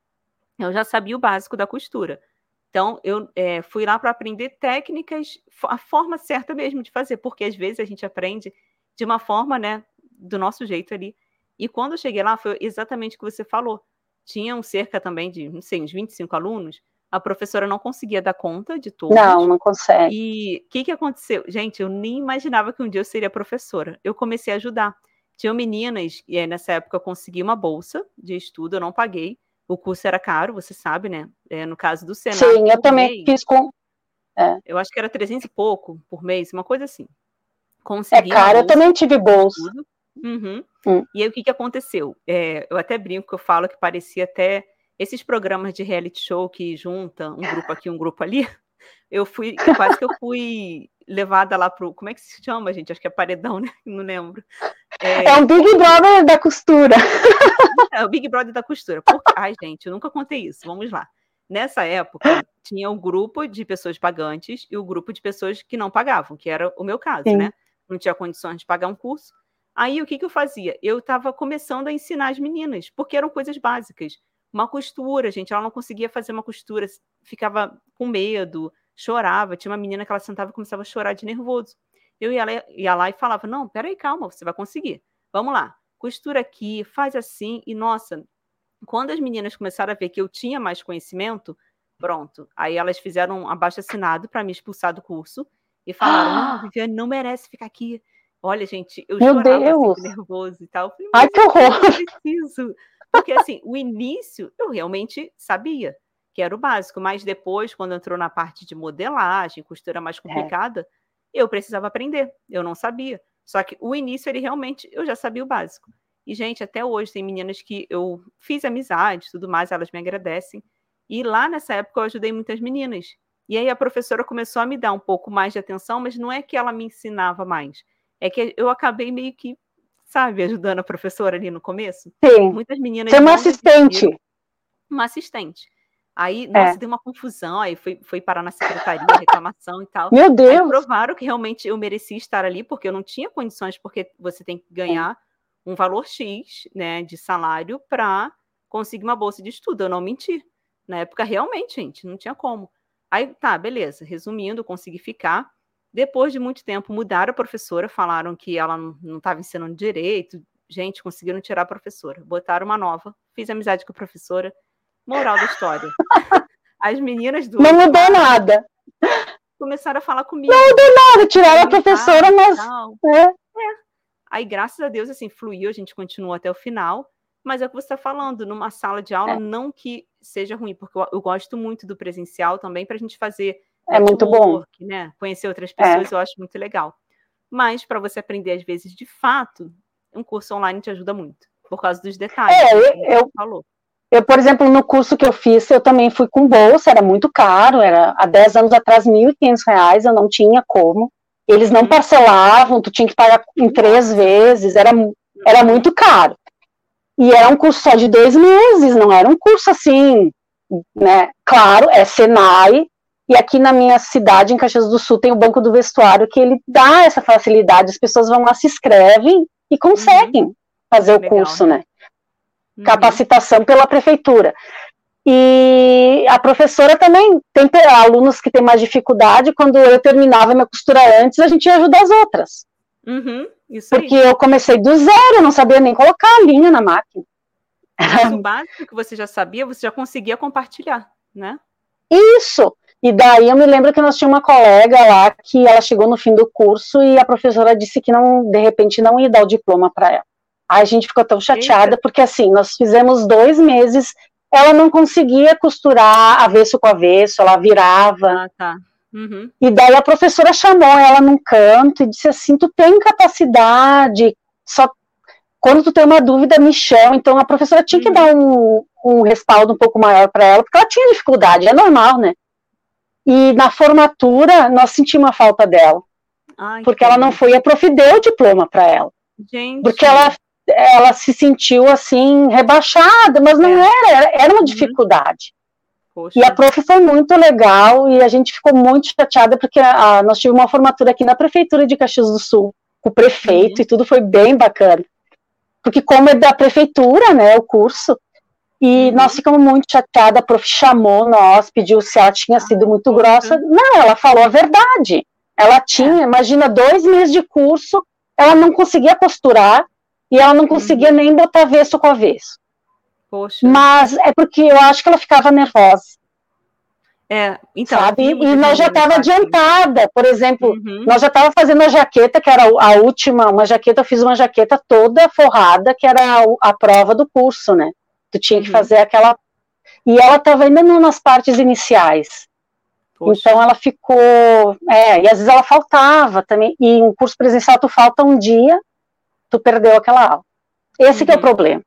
Eu já sabia o básico da costura. Então, eu é, fui lá para aprender técnicas, a forma certa mesmo de fazer, porque às vezes a gente aprende de uma forma, né, do nosso jeito ali. E quando eu cheguei lá, foi exatamente o que você falou. Tinham cerca também de, não sei, uns 25 alunos. A professora não conseguia dar conta de todos. Não, não consegue. E o que, que aconteceu? Gente, eu nem imaginava que um dia eu seria professora. Eu comecei a ajudar. Tinham meninas, e aí nessa época eu consegui uma bolsa de estudo, eu não paguei. O curso era caro, você sabe, né? É, no caso do Senai. Sim, eu também mês, fiz com. Eu acho que era 300 e pouco por mês, uma coisa assim. É Consegui uma caro, eu também tive bolsa. tudo. Uhum. Hum. E aí o que, que aconteceu? É, eu até brinco que eu falo que parecia até esses programas de reality show que junta um grupo aqui, um grupo ali. Eu fui, quase que eu fui levada lá pro. Como é que se chama, gente? Acho que é paredão, né? Não lembro. É, É um Big Brother da costura. é o Big Brother da costura. Porque, ai, gente, eu nunca contei isso. Vamos lá. Nessa época, tinha o grupo de pessoas pagantes e o grupo de pessoas que não pagavam, que era o meu caso, Sim. né? Não tinha condições de pagar um curso. Aí, o que, que eu fazia? Eu estava começando a ensinar as meninas, porque eram coisas básicas. Uma costura, gente, ela não conseguia fazer uma costura, ficava com medo, chorava. Tinha uma menina que ela sentava e começava a chorar de nervoso. Eu ia lá, ia lá e falava: Não, peraí, calma, você vai conseguir. Vamos lá, costura aqui, faz assim. E nossa, quando as meninas começaram a ver que eu tinha mais conhecimento, pronto. Aí elas fizeram um abaixo assinado para me expulsar do curso e falaram: Não, Viviane não merece ficar aqui. Olha, gente, eu Meu assim, Deus. de nervoso e tal. Eu falei, Ai, "Mas que eu horror. não preciso. Porque assim, o início eu realmente sabia que era o básico, mas depois, quando entrou na parte de modelagem, costura mais complicada, eu precisava aprender. Eu não sabia. Só que o início, ele realmente, eu já sabia o básico. E, gente, até hoje tem meninas que eu fiz amizade, tudo mais, elas me agradecem. E lá nessa época eu ajudei muitas meninas. E aí a professora começou a me dar um pouco mais de atenção, mas não é que ela me ensinava mais. É que eu acabei meio que, sabe, ajudando a professora ali no começo. Sim. Muitas meninas. Ser uma não assistente. Uma assistente. Aí, nossa, deu uma confusão, aí foi, foi parar na secretaria, reclamação e tal. Meu Aí Deus. provaram que realmente eu merecia estar ali, porque eu não tinha condições, porque você tem que ganhar um valor X, né, de salário para conseguir uma bolsa de estudo. Eu não menti. Na época, realmente, gente, não tinha como. Aí, tá, beleza. Resumindo, consegui ficar. Depois de muito tempo, mudaram a professora, falaram que ela não estava ensinando direito. Gente, conseguiram tirar a professora. Botaram uma nova. Fiz amizade com a professora. Moral da história. As meninas do. Não mudou nada. Começaram a falar comigo. Não mudou nada, tiraram a professora, mas. É. é. Aí, graças a Deus, assim, fluiu, a gente continuou até o final. Mas é o que você está falando, numa sala de aula, é. não que seja ruim, porque eu, eu, gosto muito do presencial também para a gente fazer. É muito bom. Né? Conhecer outras pessoas, é. eu acho muito legal. Mas para você aprender, às vezes, de fato, um curso online te ajuda muito, por causa dos detalhes. É, eu, eu, falou. eu, por exemplo, no curso que eu fiz, eu também fui com bolsa, era muito caro, era há 10 anos atrás, R$ 1.500, eu não tinha como. Eles não uhum. parcelavam, tu tinha que pagar em três vezes, era, era muito caro. E era um curso só de dois meses, não era um curso assim, né? Claro, é Senai, e aqui na minha cidade, em Caxias do Sul, tem o Banco do Vestuário, que ele dá essa facilidade, as pessoas vão lá, se inscrevem e conseguem uhum. fazer o curso, né? Uhum. Capacitação pela prefeitura. E a professora também tem alunos que têm mais dificuldade. Quando eu terminava minha costura antes, a gente ia ajudar as outras. Uhum. Porque eu comecei do zero, não sabia nem colocar a linha na máquina. Mas o básico que você já sabia, você já conseguia compartilhar, né? Isso. E daí eu me lembro que nós tínhamos uma colega lá que ela chegou no fim do curso e a professora disse que não, de repente, não ia dar o diploma para ela. Aí a gente ficou tão chateada, Eita. porque assim, nós fizemos dois meses, ela não conseguia costurar avesso com avesso, ela virava. Ah, tá. Uhum. E daí a professora chamou ela num canto e disse assim: Tu tem capacidade, só quando tu tem uma dúvida, me chama. Então a professora tinha que uhum. dar um, um respaldo um pouco maior para ela, porque ela tinha dificuldade, é normal, né? E na formatura, nós sentimos a falta dela. Ai, porque ela não foi, a prof deu o diploma para ela. Gente. Porque ela, ela se sentiu assim, rebaixada, mas não é. era, era uma uhum. dificuldade. Poxa. E a prof foi muito legal e a gente ficou muito chateada porque a, nós tivemos uma formatura aqui na prefeitura de Caxias do Sul, com o prefeito uhum. e tudo foi bem bacana. Porque como é da prefeitura, né, o curso, e uhum. nós ficamos muito chateadas, a prof chamou nós, pediu se ela tinha sido muito ah, grossa. Não, ela falou a verdade. Ela tinha, é. imagina, dois meses de curso, ela não conseguia costurar e ela não conseguia uhum. nem botar avesso com avesso. Poxa. Mas é porque eu acho que ela ficava nervosa. É, então. Sabe? E nós já estava adiantada, por exemplo, uhum. nós já estava fazendo a jaqueta, que era a última, uma jaqueta, eu fiz uma jaqueta toda forrada, que era a, a prova do curso, né? Tu tinha que uhum. fazer aquela. E ela estava ainda nas partes iniciais. Poxa. Então ela ficou. É, e às vezes ela faltava também. E um curso presencial, tu falta um dia, tu perdeu aquela aula. Esse uhum. que é o uhum. problema.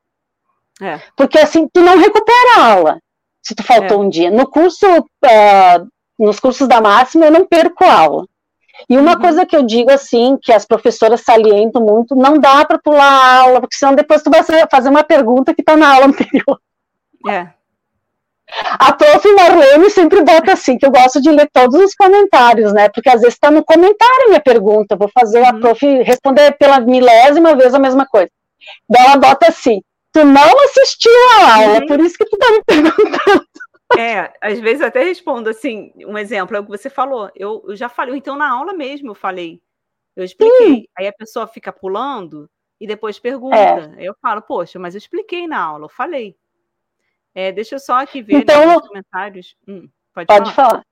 É. Porque assim, tu não recupera a aula se tu faltou é. um dia. No curso, uh, nos cursos da máxima, eu não perco aula. E uma uhum. coisa que eu digo assim, que as professoras salientam muito, não dá para pular a aula, porque senão depois tu vai fazer uma pergunta que está na aula anterior. É. A prof. Marlene sempre bota assim, que eu gosto de ler todos os comentários, né? Porque às vezes está no comentário a minha pergunta, vou fazer uhum. a prof. responder pela milésima vez a mesma coisa. Daí ela bota assim, tu não assistiu a aula, uhum. por isso que tu tá me perguntando. É, às vezes eu até respondo assim, um exemplo é o que você falou. Eu, eu já falei, então na aula mesmo eu falei. Eu expliquei. Sim. Aí a pessoa fica pulando e depois pergunta. É. Eu falo, poxa, mas eu expliquei na aula, eu falei. É, deixa eu só aqui ver então, os comentários. Hum, pode, pode falar. falar.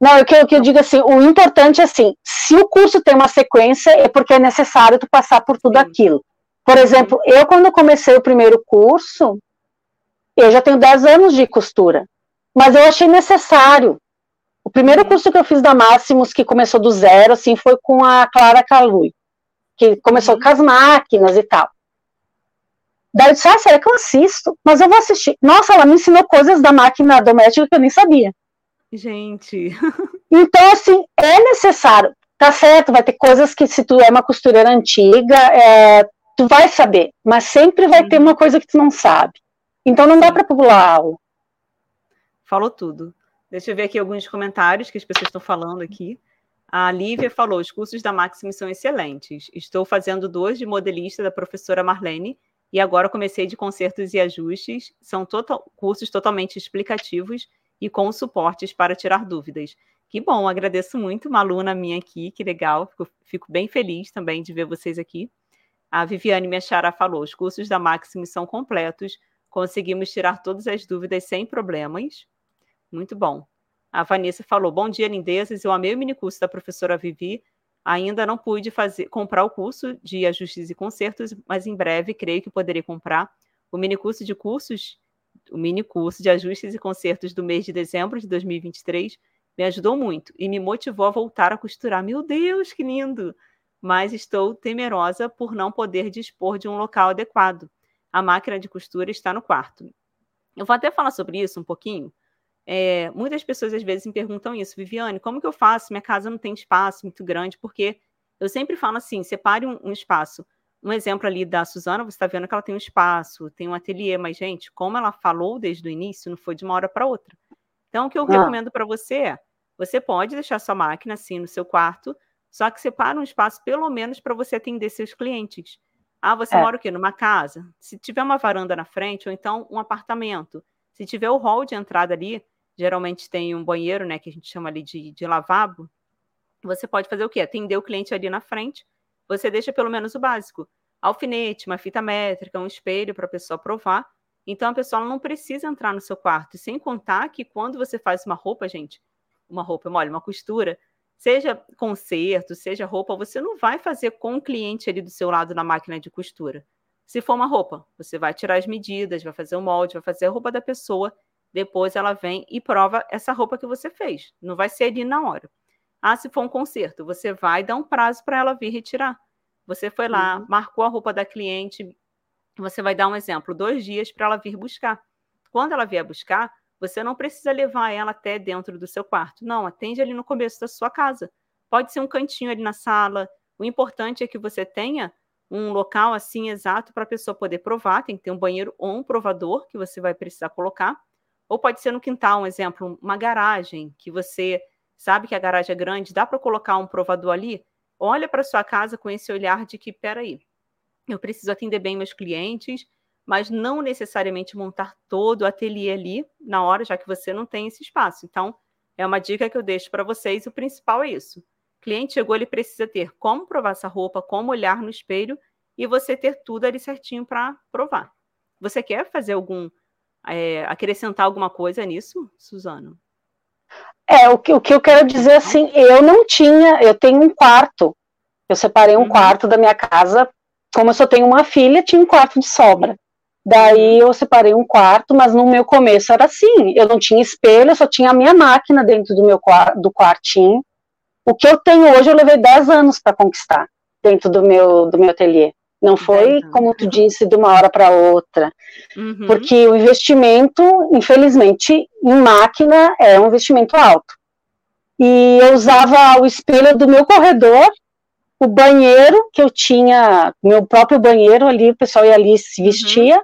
Não, o que, que eu digo assim, o importante é assim, se o curso tem uma sequência, é porque é necessário tu passar por tudo Sim. aquilo. Por exemplo, eu quando comecei o primeiro curso, eu já tenho 10 anos de costura, mas eu achei necessário. O primeiro curso que eu fiz da Máximos, que começou do zero, assim, foi com a Clara Calui, que começou uhum. com as máquinas e tal. Daí eu disse, ah, será que eu assisto? Mas eu vou assistir. Nossa, ela me ensinou coisas da máquina doméstica que eu nem sabia. Gente. Então, assim, é necessário. Tá certo, vai ter coisas que se tu é uma costureira antiga, é, tu vai saber, mas sempre vai ter uhum. uma coisa que tu não sabe. Então não dá para pular a aula. Falou tudo. Deixa eu ver aqui alguns comentários que as pessoas estão falando aqui. A Lívia falou: os cursos da Maximus são excelentes. Estou fazendo dois de modelista da professora Marlene e agora comecei de concertos e ajustes. São total, cursos totalmente explicativos e com suportes para tirar dúvidas. Que bom, agradeço muito uma aluna minha aqui, que legal. Fico, fico bem feliz também de ver vocês aqui. A Viviane Mechara falou: os cursos da Maximus são completos, conseguimos tirar todas as dúvidas sem problemas. Muito bom. A Vanessa falou: Bom dia, lindezas. Eu amei o mini curso da professora Vivi. Ainda não pude fazer, comprar o curso de ajustes e consertos, mas em breve creio que poderei comprar. O mini curso de cursos, o mini curso de ajustes e consertos do mês de dezembro de 2023 me ajudou muito e me motivou a voltar a costurar. Meu Deus, que lindo! Mas estou temerosa por não poder dispor de um local adequado. A máquina de costura está no quarto. Eu vou até falar sobre isso um pouquinho. É, muitas pessoas às vezes me perguntam isso, Viviane, como que eu faço? Minha casa não tem espaço muito grande, porque eu sempre falo assim: separe um, um espaço. Um exemplo ali da Suzana, você está vendo que ela tem um espaço, tem um ateliê, mas, gente, como ela falou desde o início, não foi de uma hora para outra. Então, o que eu ah. recomendo para você é: você pode deixar sua máquina assim no seu quarto, só que separa um espaço pelo menos para você atender seus clientes. Ah, você é. mora o quê? Numa casa? Se tiver uma varanda na frente, ou então um apartamento. Se tiver o hall de entrada ali, geralmente tem um banheiro, né, que a gente chama ali de, de lavabo, você pode fazer o quê? Atender o cliente ali na frente, você deixa pelo menos o básico. Alfinete, uma fita métrica, um espelho para a pessoa provar. Então a pessoa não precisa entrar no seu quarto. Sem contar que quando você faz uma roupa, gente, uma roupa, olha, uma costura, seja conserto, seja roupa, você não vai fazer com o cliente ali do seu lado na máquina de costura. Se for uma roupa, você vai tirar as medidas, vai fazer o molde, vai fazer a roupa da pessoa, depois ela vem e prova essa roupa que você fez. Não vai ser ali na hora. Ah, se for um conserto, você vai dar um prazo para ela vir retirar. Você foi lá, uhum. marcou a roupa da cliente, você vai dar um exemplo, dois dias para ela vir buscar. Quando ela vier buscar, você não precisa levar ela até dentro do seu quarto. Não, atende ali no começo da sua casa. Pode ser um cantinho ali na sala. O importante é que você tenha um local assim exato para a pessoa poder provar. Tem que ter um banheiro ou um provador que você vai precisar colocar. Ou pode ser no quintal, um exemplo, uma garagem que você sabe que a garagem é grande, dá para colocar um provador ali. Olha para sua casa com esse olhar de que, peraí, eu preciso atender bem meus clientes, mas não necessariamente montar todo o ateliê ali na hora, já que você não tem esse espaço. Então, é uma dica que eu deixo para vocês. O principal é isso. O cliente chegou, ele precisa ter como provar essa roupa, como olhar no espelho e você ter tudo ali certinho para provar. Você quer fazer algum, é, acrescentar alguma coisa nisso, Suzano? É, o que, o que eu quero dizer assim, eu não tinha, eu tenho um quarto, eu separei um uhum. quarto da minha casa, como eu só tenho uma filha, tinha um quarto de sobra. Daí eu separei um quarto, mas no meu começo era assim, eu não tinha espelho, eu só tinha a minha máquina dentro do meu do quartinho. O que eu tenho hoje eu levei 10 anos para conquistar dentro do meu do meu ateliê. Não foi, como tu disse, de uma hora para outra. Uhum. Porque o investimento, infelizmente, em máquina é um investimento alto. E eu usava o espelho do meu corredor o banheiro que eu tinha, meu próprio banheiro ali, o pessoal ia ali se uhum. vestia, uhum.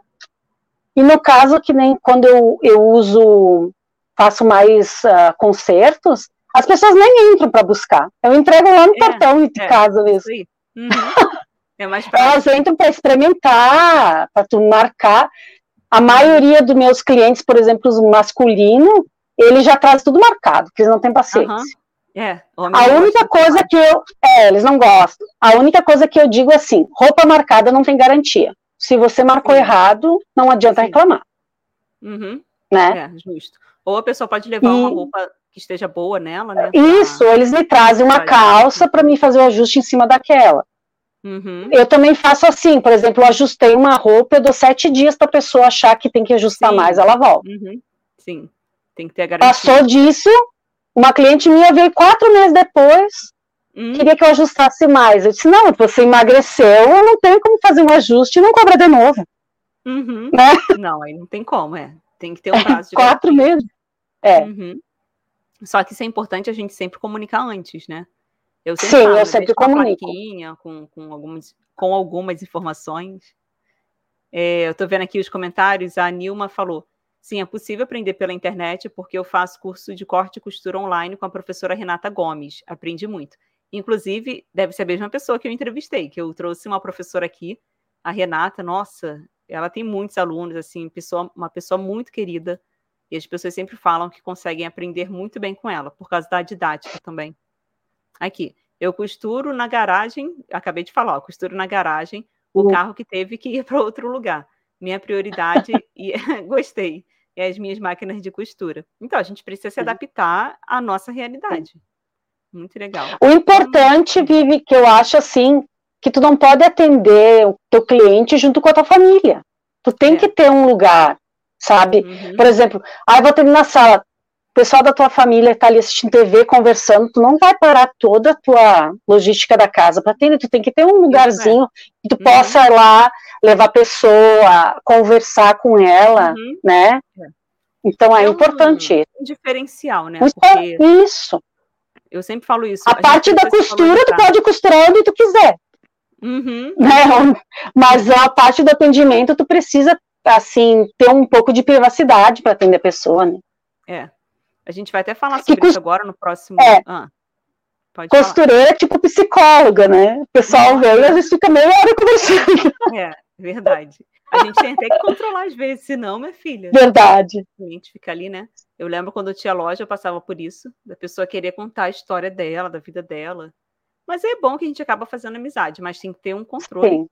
E no caso, que nem quando eu, eu uso, faço mais uh, concertos, as pessoas nem entram para buscar. Eu entrego lá no é, portão de é, casa mesmo. Uhum. É mais Elas entram para experimentar, para tu marcar. A maioria dos meus clientes, por exemplo, os masculinos, ele já traz tudo marcado, porque eles não têm paciência. Uhum. É, a única coisa que eu. É, eles não gostam. A única coisa que eu digo é assim: roupa marcada não tem garantia. Se você marcou Sim. errado, não adianta Sim. reclamar. Uhum. Né? É, justo. Ou a pessoa pode levar e... uma roupa que esteja boa nela, né? Isso, pra... eles me trazem uma calça para mim fazer o ajuste em cima daquela. Uhum. Eu também faço assim, por exemplo, eu ajustei uma roupa, eu dou sete dias para a pessoa achar que tem que ajustar Sim. mais, ela volta. Uhum. Sim, tem que ter a garantia. Passou disso, uma cliente minha veio quatro meses depois, Hum. Queria que eu ajustasse mais. Eu disse, não, você emagreceu, eu não tenho como fazer um ajuste e não cobra de novo. Uhum. Né? Não, aí não tem como, é. Tem que ter um prazo de Quatro meses. É. Uhum. Só que isso é importante a gente sempre comunicar antes, né? Eu sempre Sim, falo, eu sempre comunico. Com, com, algumas, com algumas informações. É, eu tô vendo aqui os comentários, a Nilma falou, sim, é possível aprender pela internet porque eu faço curso de corte e costura online com a professora Renata Gomes. Aprendi muito. Inclusive, deve ser a mesma pessoa que eu entrevistei, que eu trouxe uma professora aqui, a Renata, nossa, ela tem muitos alunos, assim, pessoa, uma pessoa muito querida, e as pessoas sempre falam que conseguem aprender muito bem com ela, por causa da didática também. Aqui, eu costuro na garagem, acabei de falar, costuro na garagem o uhum. carro que teve que ir para outro lugar. Minha prioridade, e gostei, é as minhas máquinas de costura. Então, a gente precisa se adaptar à nossa realidade. Muito legal. O importante, Vivi, que eu acho assim, que tu não pode atender o teu cliente junto com a tua família. Tu tem é. que ter um lugar, sabe? Uhum. Por exemplo, aí ah, vou ter na sala, o pessoal da tua família está ali assistindo TV, conversando, tu não vai parar toda a tua logística da casa para atender, tu tem que ter um lugarzinho é. que tu uhum. possa ir lá levar a pessoa, conversar com ela, uhum. né? É. Então é, é importante. Um diferencial, né? Porque isso. Eu sempre falo isso. A, a parte da costura, tu pode costurar onde tu quiser. Uhum. Né? Mas a parte do atendimento, tu precisa, assim, ter um pouco de privacidade para atender a pessoa, né? É. A gente vai até falar sobre cost... isso agora no próximo. É. Ah, Costureira é tipo psicóloga, né? O pessoal vem e às vezes fica meia hora conversando. É, verdade. A gente tem até que controlar às vezes, senão, minha filha. Verdade. A gente fica ali, né? Eu lembro quando eu tinha loja, eu passava por isso, da pessoa querer contar a história dela, da vida dela. Mas é bom que a gente acaba fazendo amizade, mas tem que ter um controle. Sim.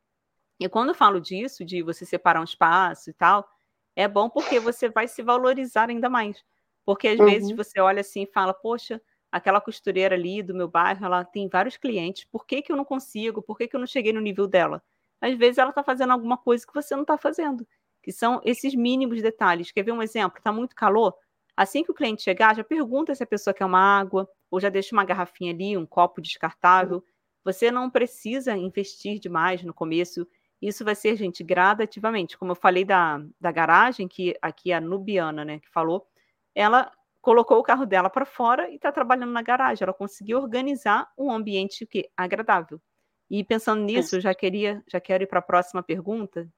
E quando eu falo disso, de você separar um espaço e tal, é bom porque você vai se valorizar ainda mais. Porque às uhum. vezes você olha assim e fala, poxa, aquela costureira ali do meu bairro, ela tem vários clientes, por que, que eu não consigo? Por que, que eu não cheguei no nível dela? Às vezes ela está fazendo alguma coisa que você não está fazendo, que são esses mínimos detalhes. Quer ver um exemplo? Está muito calor? Assim que o cliente chegar, já pergunta se a pessoa quer uma água, ou já deixa uma garrafinha ali, um copo descartável. Você não precisa investir demais no começo. Isso vai ser, gente, gradativamente. Como eu falei da, da garagem, que aqui a Nubiana, né, que falou, ela colocou o carro dela para fora e está trabalhando na garagem. Ela conseguiu organizar um ambiente o quê? agradável. E pensando nisso, eu já queria, já quero ir para a próxima pergunta,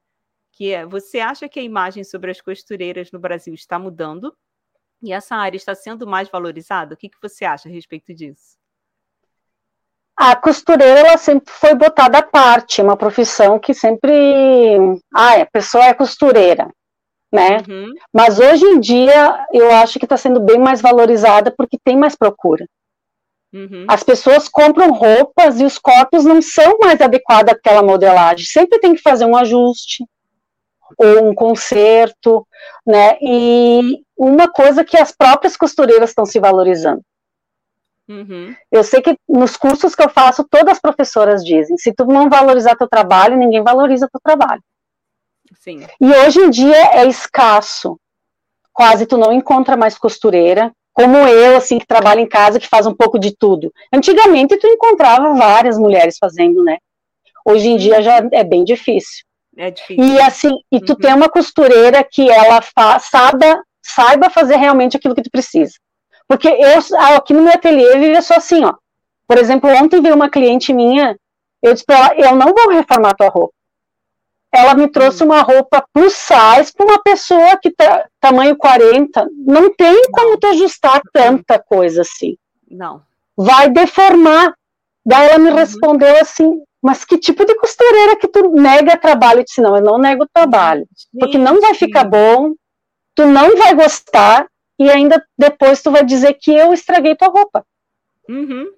que é: você acha que a imagem sobre as costureiras no Brasil está mudando? E essa área está sendo mais valorizada? O que, que você acha a respeito disso? A costureira ela sempre foi botada à parte, uma profissão que sempre, ah, a pessoa é costureira, né? Uhum. Mas hoje em dia eu acho que está sendo bem mais valorizada porque tem mais procura. Uhum. As pessoas compram roupas e os corpos não são mais adequados àquela modelagem. Sempre tem que fazer um ajuste, ou um conserto, né? E uma coisa que as próprias costureiras estão se valorizando. Uhum. Eu sei que nos cursos que eu faço, todas as professoras dizem: se tu não valorizar teu trabalho, ninguém valoriza teu trabalho. Sim. E hoje em dia é escasso. Quase tu não encontra mais costureira, como eu, assim, que trabalho em casa, que faz um pouco de tudo. Antigamente tu encontrava várias mulheres fazendo, né? Hoje em dia já é bem difícil. É difícil. E assim, e tu uhum. tem uma costureira que ela fa, saiba, saiba fazer realmente aquilo que tu precisa. Porque eu, aqui no meu ateliê, vive só assim, ó. Por exemplo, ontem veio uma cliente minha, eu disse pra ela, eu não vou reformar tua roupa. Ela me trouxe uma roupa plus size para uma pessoa que tá tamanho 40. Não tem como tu ajustar tanta coisa assim. Não. Vai deformar. Daí ela me uhum. respondeu assim: mas que tipo de costureira que tu nega trabalho? Eu disse, não, eu não nego trabalho, porque não vai ficar bom, tu não vai gostar, e ainda depois tu vai dizer que eu estraguei tua roupa. Uhum.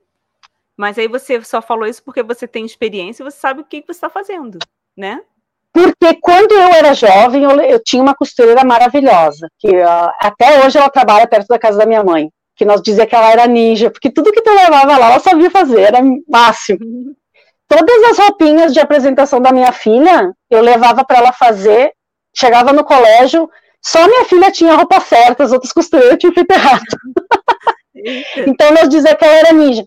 Mas aí você só falou isso porque você tem experiência e você sabe o que, que você está fazendo, né? Porque quando eu era jovem, eu, eu tinha uma costureira maravilhosa, que uh, até hoje ela trabalha perto da casa da minha mãe, que nós dizia que ela era ninja, porque tudo que tu levava lá, ela sabia fazer, era máximo. Todas as roupinhas de apresentação da minha filha, eu levava para ela fazer, chegava no colégio, só minha filha tinha a roupa certa, as outras costureiras tinham feito errado. então nós dizia que ela era ninja.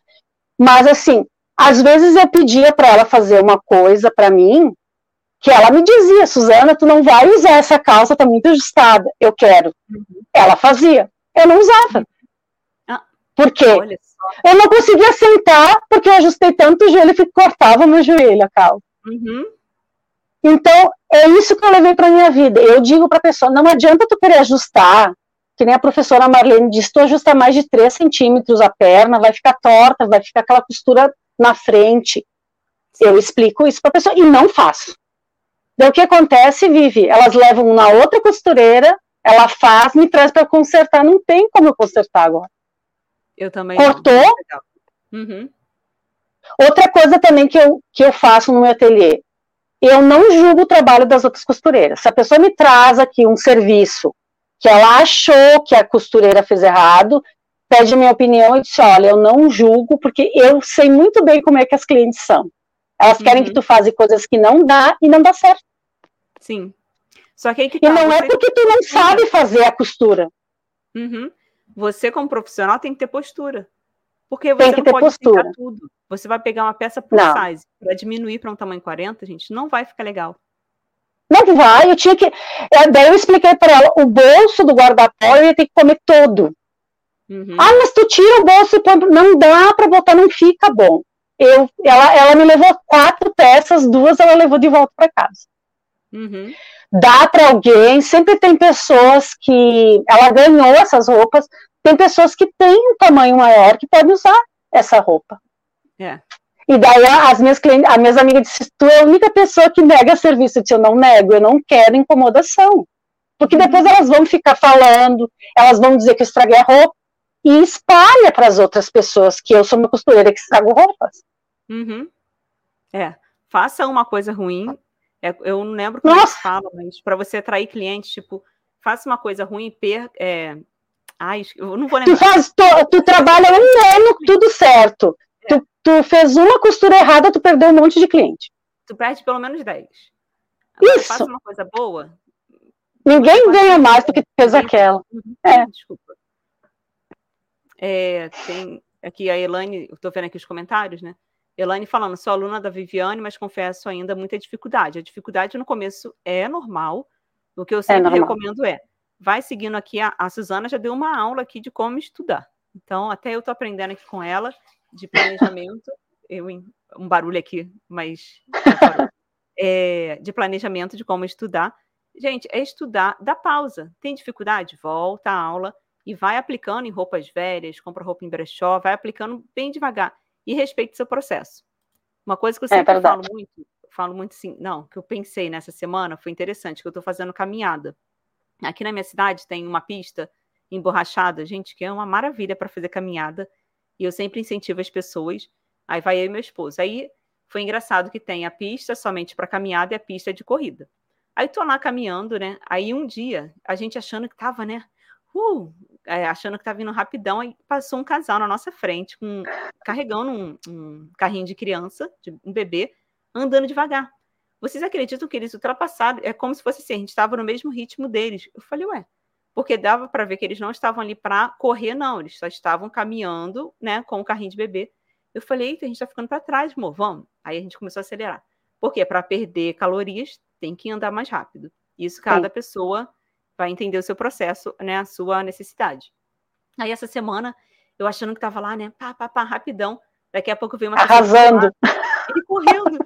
Mas assim, às vezes eu pedia para ela fazer uma coisa para mim, que ela me dizia, Suzana, tu não vai usar essa calça, tá muito ajustada, eu quero. Uhum. Ela fazia, eu não usava. Ah, Por quê? Eu não conseguia sentar porque eu ajustei tanto o joelho que cortava meu joelho a calça. Uhum. Então, é isso que eu levei para minha vida. Eu digo para a pessoa, não adianta tu querer ajustar, que nem a professora Marlene disse, tu ajusta mais de 3 centímetros a perna, vai ficar torta, vai ficar aquela costura na frente. Eu explico isso para a pessoa e não faço. Daí o que acontece, Vivi? Elas levam na outra costureira, ela faz, me traz para consertar, não tem como eu consertar agora. Eu também. Cortou? Uhum. Outra coisa também que eu, que eu faço no meu ateliê, eu não julgo o trabalho das outras costureiras. Se a pessoa me traz aqui um serviço que ela achou que a costureira fez errado, pede minha opinião e disse, olha, eu não julgo, porque eu sei muito bem como é que as clientes são. Elas querem uhum. que tu faça coisas que não dá e não dá certo. Sim. Só que aí que tá, E não é porque tu não sabe fazer a costura. Uhum. Você, como profissional, tem que ter postura. Porque você não pode postura. tudo. Você vai pegar uma peça por não. size para diminuir para um tamanho 40, gente, não vai ficar legal. Não vai, eu tinha que. É, daí eu expliquei para ela: o bolso do guarda-pó eu ia ter que comer todo. Uhum. Ah, mas tu tira o bolso e põe. Não dá para botar, não fica bom. Eu, ela, ela me levou quatro peças, duas ela levou de volta para casa. Uhum. Dá para alguém, sempre tem pessoas que. Ela ganhou essas roupas, tem pessoas que têm um tamanho maior que podem usar essa roupa. É. E daí as minhas clientes, as minhas amigas disseram, tu é a única pessoa que nega serviço. Eu disse, eu não nego, eu não quero incomodação. Porque depois uhum. elas vão ficar falando, elas vão dizer que eu estraguei a roupa, e espalha para as outras pessoas que eu sou uma costureira que estrago roupas. Uhum. É, faça uma coisa ruim. É, eu não lembro como Nossa. fala, mas para você atrair clientes, tipo, faça uma coisa ruim e per, é... Ai, eu não vou lembrar. Tu, faz, tu, tu trabalha um ano, tudo certo. É. Tu, tu fez uma costura errada, tu perdeu um monte de cliente. Tu perde pelo menos 10. Agora, Isso. Faça uma coisa boa. Ninguém ganha mais do que tu fez aquela. Uhum. É. Desculpa. É, tem aqui a Elaine, estou vendo aqui os comentários, né? Elaine falando, sou aluna da Viviane, mas confesso ainda muita dificuldade. A dificuldade no começo é normal. O que eu é sempre é recomendo é, vai seguindo aqui, a, a Suzana já deu uma aula aqui de como estudar. Então, até eu estou aprendendo aqui com ela, de planejamento, eu, um barulho aqui, mas é, de planejamento de como estudar. Gente, é estudar, dá pausa. Tem dificuldade? Volta à aula e vai aplicando em roupas velhas, compra roupa em brechó, vai aplicando bem devagar e respeite seu processo. Uma coisa que eu é sempre é falo muito, falo muito assim, não, que eu pensei nessa semana foi interessante, que eu estou fazendo caminhada. Aqui na minha cidade tem uma pista emborrachada, gente, que é uma maravilha para fazer caminhada, e eu sempre incentivo as pessoas. Aí vai eu e meu esposo. Aí foi engraçado que tem a pista somente para caminhada e a pista de corrida. Aí tô lá caminhando, né? Aí um dia, a gente achando que tava, né? Uh, é, achando que tá vindo rapidão, aí passou um casal na nossa frente, com, carregando um, um carrinho de criança, de um bebê, andando devagar. Vocês acreditam que eles ultrapassaram? É como se fosse assim, a gente estava no mesmo ritmo deles. Eu falei, ué, porque dava para ver que eles não estavam ali para correr, não, eles só estavam caminhando, né, com o carrinho de bebê. Eu falei, eita, a gente está ficando para trás, amor, vamos. Aí a gente começou a acelerar. Porque para perder calorias, tem que andar mais rápido. Isso cada Sim. pessoa vai entender o seu processo, né, a sua necessidade. Aí essa semana, eu achando que estava lá, né, pá, pá, pá, rapidão. Daqui a pouco veio uma arrasando. ele correndo.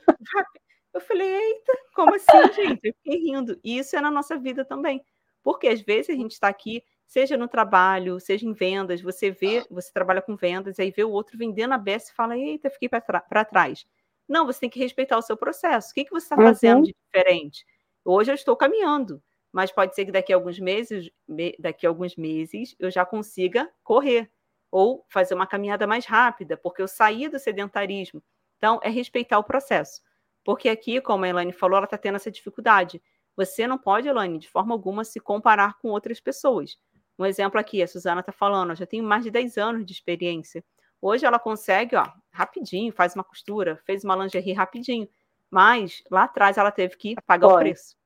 eu falei, eita, como assim, gente? Eu fiquei rindo. E isso é na nossa vida também. Porque às vezes a gente está aqui, seja no trabalho, seja em vendas, você vê, você trabalha com vendas, aí vê o outro vendendo a beça e fala, eita, fiquei para trás. Não, você tem que respeitar o seu processo. O que, que você está fazendo uhum. de diferente? Hoje eu estou caminhando mas pode ser que daqui a alguns meses, daqui a alguns meses, eu já consiga correr ou fazer uma caminhada mais rápida, porque eu saí do sedentarismo. Então, é respeitar o processo. Porque aqui, como a Elaine falou, ela está tendo essa dificuldade. Você não pode, Elaine, de forma alguma, se comparar com outras pessoas. Um exemplo aqui, a Suzana está falando, eu já tenho mais de 10 anos de experiência. Hoje ela consegue, ó, rapidinho, faz uma costura, fez uma lingerie rapidinho. Mas lá atrás ela teve que pagar o preço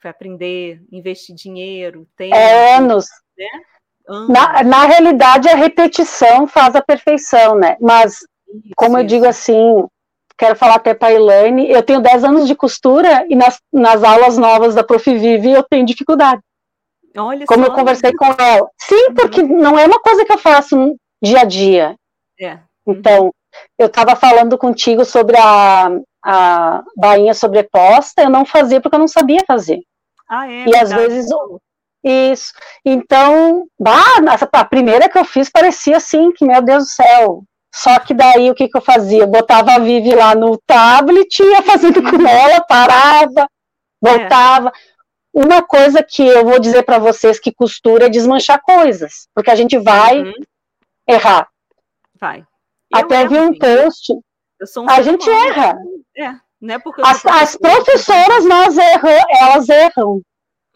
foi aprender, investir dinheiro, tempo. Anos. Né? Anos. Na, na realidade, a repetição faz a perfeição, né? Mas, isso, como eu digo assim, quero falar até para a Elaine, eu tenho 10 anos de costura e nas, nas aulas novas da Prof. Vive eu tenho dificuldade. Olha como só. eu conversei com ela. Sim, uhum. porque não é uma coisa que eu faço dia a dia. É. Uhum. Então, eu estava falando contigo sobre a, a bainha sobreposta, eu não fazia porque eu não sabia fazer. Ah, é? E às vezes isso. Então, bah, a primeira que eu fiz parecia assim, que meu Deus do céu. Só que daí o que, que eu fazia? Eu botava a Vivi lá no tablet, ia fazendo com uhum. ela, parava, voltava. É. Uma coisa que eu vou dizer para vocês que costura é desmanchar coisas, porque a gente vai uhum. errar. Vai. Eu Até vi um post. Um a gente erra. É, né? Porque as, as professoras, nós erram, elas erram.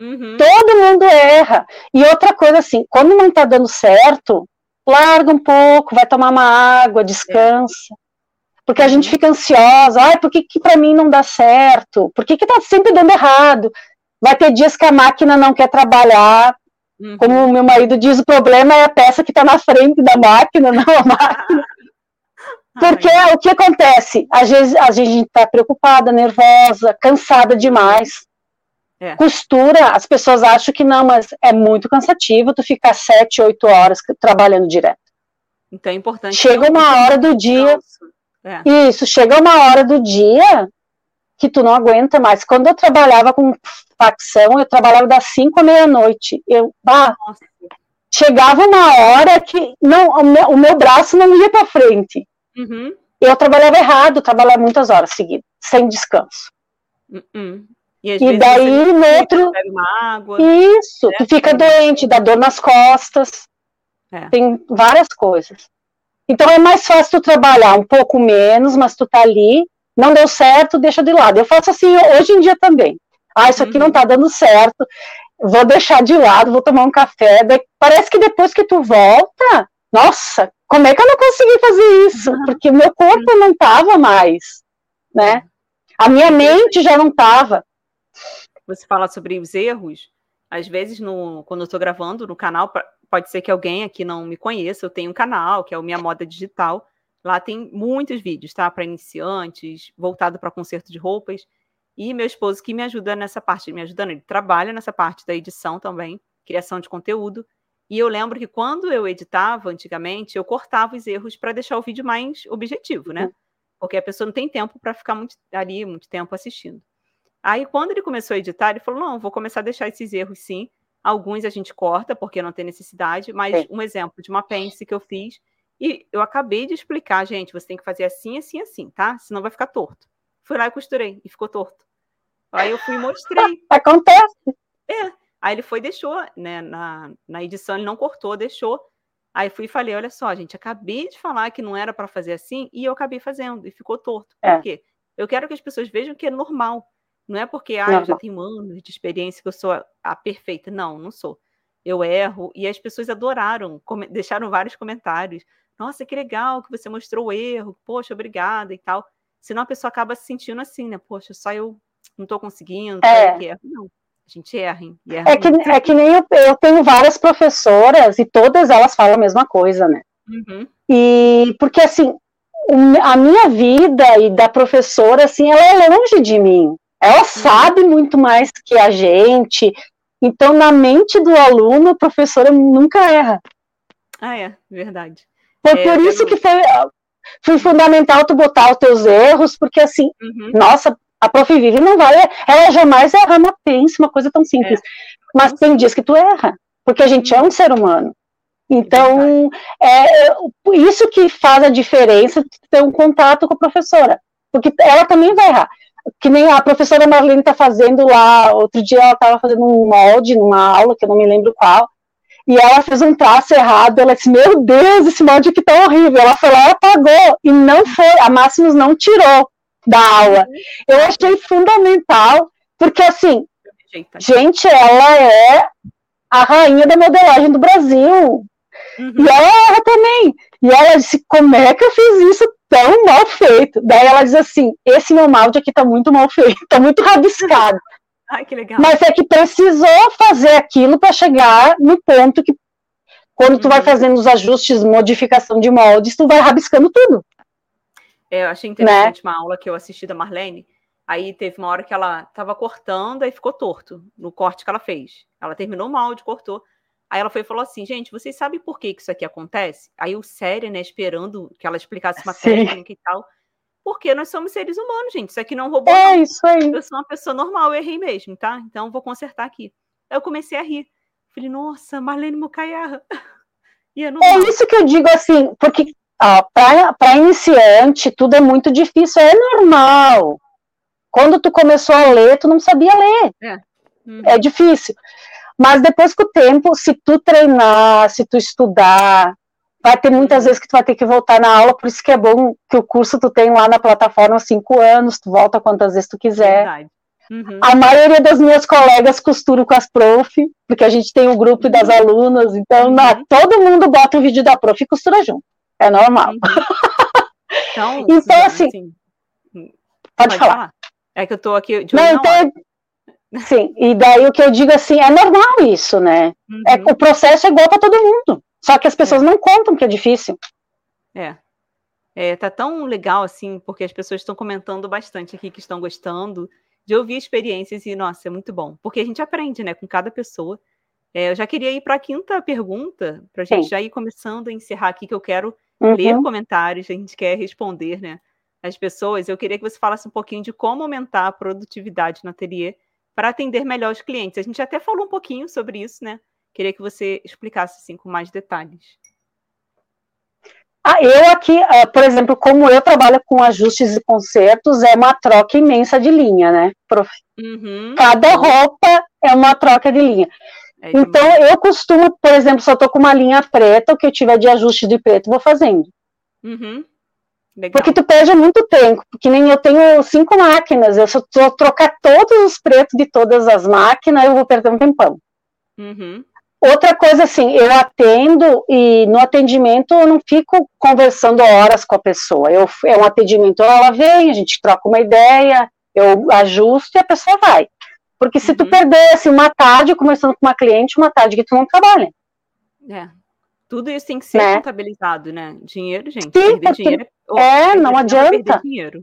Uhum. Todo mundo erra. E outra coisa assim, quando não está dando certo, larga um pouco, vai tomar uma água, descansa. É. Porque a gente uhum. fica ansiosa, ai, por que, que para mim não dá certo? Por que, que tá sempre dando errado? Vai ter dias que a máquina não quer trabalhar. Uhum. Como o meu marido diz, o problema é a peça que está na frente da máquina, não a máquina. Porque Ai. o que acontece? Às vezes a gente está preocupada, nervosa, cansada demais. É. Costura, as pessoas acham que não, mas é muito cansativo tu ficar sete, oito horas trabalhando direto. Então é importante. Chega uma hora do dia. É. Isso, chega uma hora do dia que tu não aguenta mais. Quando eu trabalhava com facção, eu trabalhava das cinco à meia-noite. Eu, ah, chegava uma hora que não, o meu, o meu braço não ia para frente. Uhum. Eu trabalhava errado, trabalhava muitas horas seguidas, sem descanso. Uhum. E, e daí no outro. Água, isso, né? tu fica doente, dá dor nas costas. É. Tem várias coisas. Então é mais fácil tu trabalhar um pouco menos, mas tu tá ali, não deu certo, deixa de lado. Eu faço assim hoje em dia também. Ah, isso aqui uhum. não tá dando certo, vou deixar de lado, vou tomar um café. Parece que depois que tu volta, nossa, como é que eu não consegui fazer isso? Porque o meu corpo não tava mais, né? A minha mente já não tava você fala sobre os erros, às vezes, no, quando eu estou gravando no canal, pode ser que alguém aqui não me conheça, eu tenho um canal, que é o Minha Moda Digital. Lá tem muitos vídeos, tá? Para iniciantes, voltado para conserto de roupas. E meu esposo que me ajuda nessa parte, me ajudando, ele trabalha nessa parte da edição também, criação de conteúdo. E eu lembro que quando eu editava antigamente, eu cortava os erros para deixar o vídeo mais objetivo, né? Uhum. Porque a pessoa não tem tempo para ficar muito, ali muito tempo assistindo. Aí, quando ele começou a editar, ele falou: não, vou começar a deixar esses erros sim. Alguns a gente corta, porque não tem necessidade, mas é. um exemplo de uma pence que eu fiz, e eu acabei de explicar, gente, você tem que fazer assim, assim, assim, tá? Senão vai ficar torto. Fui lá e costurei, e ficou torto. Aí eu fui e mostrei. Acontece. É. Aí ele foi e deixou, né? Na, na edição ele não cortou, deixou. Aí fui e falei: olha só, gente, acabei de falar que não era para fazer assim, e eu acabei fazendo, e ficou torto. Por é. quê? Eu quero que as pessoas vejam que é normal. Não é porque ah, eu já tenho anos de experiência que eu sou a, a, perfeita. Não, não sou. Eu erro. E as pessoas adoraram, deixaram vários comentários. Nossa, que legal que você mostrou o erro. Poxa, obrigada e tal. Senão a pessoa acaba se sentindo assim, né? Poxa, só eu não estou conseguindo. É. Que erro. Não. A gente erra, hein? Erra é, que, é que nem eu, eu tenho várias professoras e todas elas falam a mesma coisa, né? Uhum. E porque assim, a minha vida e da professora, assim, ela é longe de mim. Ela sabe muito mais que a gente. Então, na mente do aluno, a professora nunca erra. Ah, é, verdade. Foi é, por isso que foi, foi fundamental tu botar os teus erros, porque assim, uhum. nossa, a prof. Vivi não vai, ela jamais erra uma pence, uma coisa tão simples. É. Mas tem dias que tu erra, porque a gente é um ser humano. Então, é, é isso que faz a diferença ter um contato com a professora, porque ela também vai errar que nem a professora Marlene está fazendo lá, outro dia ela estava fazendo um molde numa aula, que eu não me lembro qual, e ela fez um traço errado, ela disse, meu Deus, esse molde aqui tá horrível, ela foi lá e apagou, e não foi, a Máximos não tirou da aula. Eu achei fundamental, porque assim, gente, ela é a rainha da modelagem do Brasil, uhum. e ela erra também, e ela disse, como é que eu fiz isso tão mal feito. Daí ela diz assim: esse meu molde aqui tá muito mal feito, tá muito rabiscado. Ai, que legal. Mas é que precisou fazer aquilo para chegar no ponto que, quando tu uhum. vai fazendo os ajustes, modificação de moldes, tu vai rabiscando tudo. É, eu achei interessante né? uma aula que eu assisti da Marlene. Aí teve uma hora que ela estava cortando e ficou torto no corte que ela fez. Ela terminou o molde, cortou. Aí ela foi e falou assim, gente, vocês sabem por que, que isso aqui acontece? Aí o sério, né, esperando que ela explicasse uma Sim. técnica e tal. Porque nós somos seres humanos, gente. Isso aqui não é roubou. É não. isso aí. Eu sou uma pessoa normal, eu errei mesmo, tá? Então vou consertar aqui. Aí eu comecei a rir. Falei, nossa, Marlene Mucayarra. É, é isso que eu digo assim, porque para iniciante tudo é muito difícil, é normal. Quando tu começou a ler, tu não sabia ler. É, uhum. é difícil. Mas depois com o tempo, se tu treinar, se tu estudar, vai ter muitas vezes que tu vai ter que voltar na aula, por isso que é bom que o curso tu tem lá na plataforma cinco anos, tu volta quantas vezes tu quiser. Uhum. A maioria das minhas colegas costuram com as prof, porque a gente tem o um grupo das uhum. alunas, então uhum. na, todo mundo bota o vídeo da prof e costura junto. É normal. Uhum. Então, então assim, assim, pode, pode falar. falar. É que eu tô aqui de Não, então, Sim, e daí o que eu digo assim, é normal isso, né? É, o processo é igual para todo mundo. Só que as pessoas é. não contam que é difícil. É. É, tá tão legal assim, porque as pessoas estão comentando bastante aqui que estão gostando de ouvir experiências e, nossa, é muito bom. Porque a gente aprende, né, com cada pessoa. É, eu já queria ir para a quinta pergunta, para a gente Sim. já ir começando a encerrar aqui, que eu quero uhum. ler comentários, a gente quer responder, né, as pessoas. Eu queria que você falasse um pouquinho de como aumentar a produtividade no ateliê para atender melhor os clientes. A gente até falou um pouquinho sobre isso, né? Queria que você explicasse assim com mais detalhes. Ah, eu aqui, uh, por exemplo, como eu trabalho com ajustes e consertos, é uma troca imensa de linha, né? Prof... Uhum. Cada roupa é uma troca de linha. É então, eu costumo, por exemplo, eu tô com uma linha preta, o que eu tiver de ajuste de preto, vou fazendo. Uhum. Porque tu perde muito tempo, porque nem eu tenho cinco máquinas, eu só trocar todos os pretos de todas as máquinas, eu vou perder um tempão. Uhum. Outra coisa, assim, eu atendo e no atendimento eu não fico conversando horas com a pessoa. Eu, é um atendimento, ela vem, a gente troca uma ideia, eu ajusto e a pessoa vai. Porque se uhum. tu perder assim, uma tarde conversando com uma cliente, uma tarde que tu não trabalha. É. Tudo isso tem que ser né? contabilizado, né? Dinheiro, gente. Sim, perder dinheiro é, é não adianta. Dinheiro.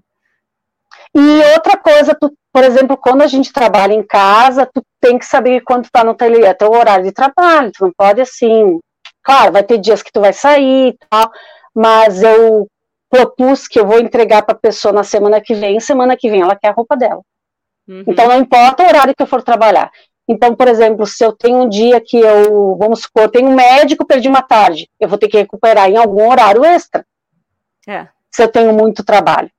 E outra coisa, tu, por exemplo, quando a gente trabalha em casa, tu tem que saber quando tu tá no ateliê, é teu horário de trabalho, tu não pode assim. Claro, vai ter dias que tu vai sair e tal, mas eu propus que eu vou entregar para a pessoa na semana que vem, semana que vem ela quer a roupa dela. Uhum. Então não importa o horário que eu for trabalhar. Então, por exemplo, se eu tenho um dia que eu, vamos supor, eu tenho um médico, perdi uma tarde, eu vou ter que recuperar em algum horário extra. É. Se eu tenho muito trabalho.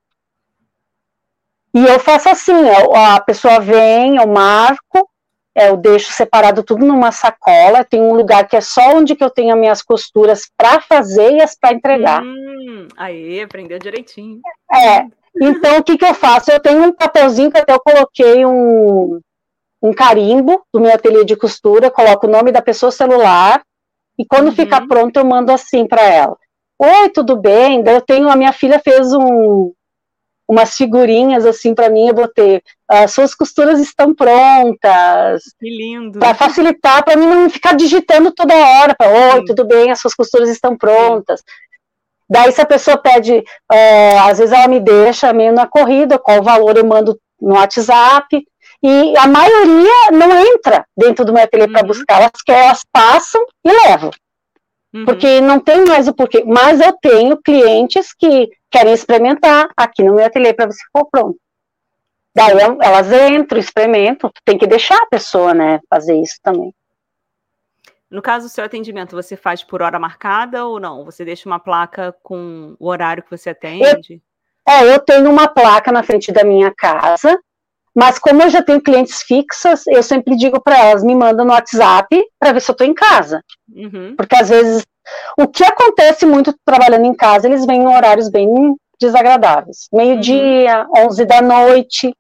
E eu faço assim, a pessoa vem, eu marco, eu deixo separado tudo numa sacola, tem um lugar que é só onde que eu tenho as minhas costuras para fazer e as para entregar. Hum, aí, aprendeu direitinho. É, então o que que eu faço? Eu tenho um papelzinho que até eu coloquei um, um carimbo do meu ateliê de costura, coloco o nome da pessoa celular, e quando uhum. fica pronto eu mando assim para ela. Oi, tudo bem? Daí eu tenho, a minha filha fez um, umas figurinhas assim para mim, eu botei, as suas costuras estão prontas. Que lindo. Para facilitar, para mim não ficar digitando toda hora, oi, Sim. tudo bem, as suas costuras estão prontas. Sim. Daí se a pessoa pede, é, às vezes ela me deixa meio na corrida, qual valor eu mando no WhatsApp, e a maioria não entra dentro do meu ateliê uhum. para buscar, elas, elas passam e levam. Uhum. Porque não tem mais o porquê. Mas eu tenho clientes que querem experimentar aqui no meu ateliê para você for pronto. Daí elas entram, experimentam, tem que deixar a pessoa, né, fazer isso também. No caso do seu atendimento, você faz por hora marcada ou não? Você deixa uma placa com o horário que você atende? Eu, é, eu tenho uma placa na frente da minha casa, mas como eu já tenho clientes fixas, eu sempre digo para elas, me mandam no WhatsApp para ver se eu estou em casa. Uhum. Porque às vezes, o que acontece muito trabalhando em casa, eles vêm em horários bem desagradáveis. Meio-dia, uhum. 11 da noite.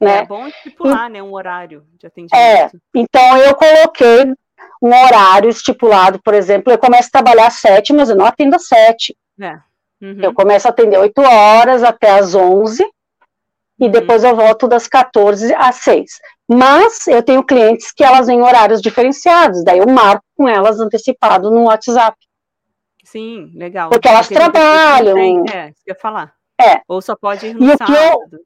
Né? É bom estipular, e, né, um horário de atendimento. É, então eu coloquei um horário estipulado, por exemplo, eu começo a trabalhar às sete, mas eu não atendo às sete. É. Uhum. Eu começo a atender 8 horas até às 11, e uhum. depois eu volto das 14 às 6. Mas eu tenho clientes que elas vêm em horários diferenciados, daí eu marco com elas antecipado no WhatsApp. Sim, legal. Porque elas Porque trabalham. Tem, é, isso que eu ia falar. É. Ou só pode ir no e sábado. Eu,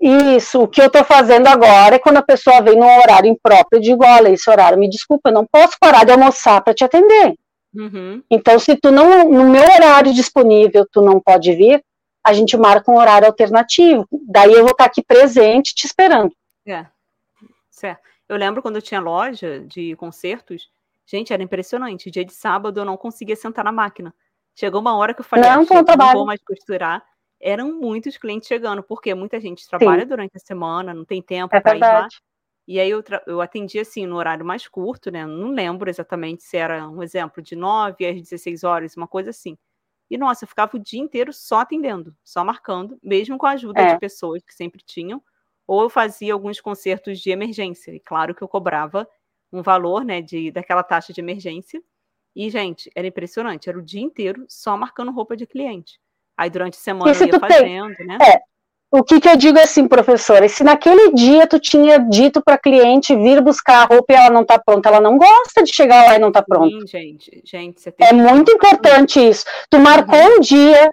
isso, o que eu estou fazendo agora é quando a pessoa vem num horário impróprio, eu digo, olha, esse horário, me desculpa, eu não posso parar de almoçar para te atender. Uhum. Então, se tu não, no meu horário disponível, tu não pode vir, a gente marca um horário alternativo. Daí eu vou estar aqui presente te esperando. É, certo. Eu lembro quando eu tinha loja de concertos, gente, era impressionante. Dia de sábado eu não conseguia sentar na máquina. Chegou uma hora que eu falei, não, ah, não vou mais costurar. Eram muitos clientes chegando, porque muita gente trabalha Sim. durante a semana, não tem tempo é para ir lá. E aí eu, eu atendi assim no horário mais curto, né? Não lembro exatamente se era um exemplo de 9 às 16 horas, uma coisa assim. E, nossa, eu ficava o dia inteiro só atendendo, só marcando, mesmo com a ajuda é. de pessoas que sempre tinham, ou eu fazia alguns concertos de emergência. E claro que eu cobrava um valor, né, de, daquela taxa de emergência. E, gente, era impressionante, era o dia inteiro só marcando roupa de cliente. Aí durante a semana eu ia fazendo, tem, né? É, o que, que eu digo assim, professora? Se naquele dia tu tinha dito para cliente vir buscar a roupa e ela não está pronta, ela não gosta de chegar lá e não está pronta. Sim, gente, gente, você tem É muito importante isso. Tu marcou uhum. um dia,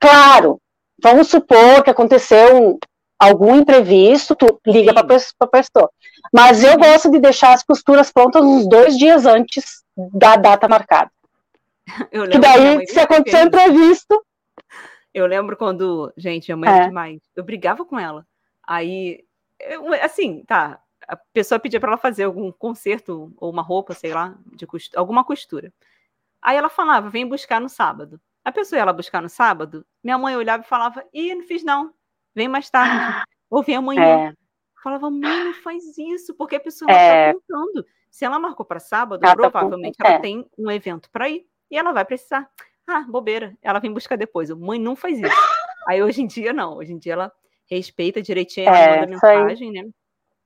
claro, vamos supor que aconteceu um, algum imprevisto, tu liga para a pessoa. Mas eu uhum. gosto de deixar as costuras prontas uns dois dias antes da data marcada. que daí, se acontecer um imprevisto, eu lembro quando, gente, minha mãe é. demais. Eu brigava com ela. Aí, eu, assim, tá. A pessoa pedia para ela fazer algum conserto ou uma roupa, sei lá, de costura, alguma costura. Aí ela falava, vem buscar no sábado. A pessoa ia lá buscar no sábado, minha mãe olhava e falava, ih, não fiz não, vem mais tarde, ou vem amanhã. É. falava, mãe, não faz isso, porque a pessoa está é. contando. Se ela marcou para sábado, ela tá provavelmente tá ela tem um evento para ir e ela vai precisar. Ah, bobeira. Ela vem buscar depois. Mãe não faz isso. aí hoje em dia, não. Hoje em dia ela respeita direitinho, ela é, manda mensagem, né?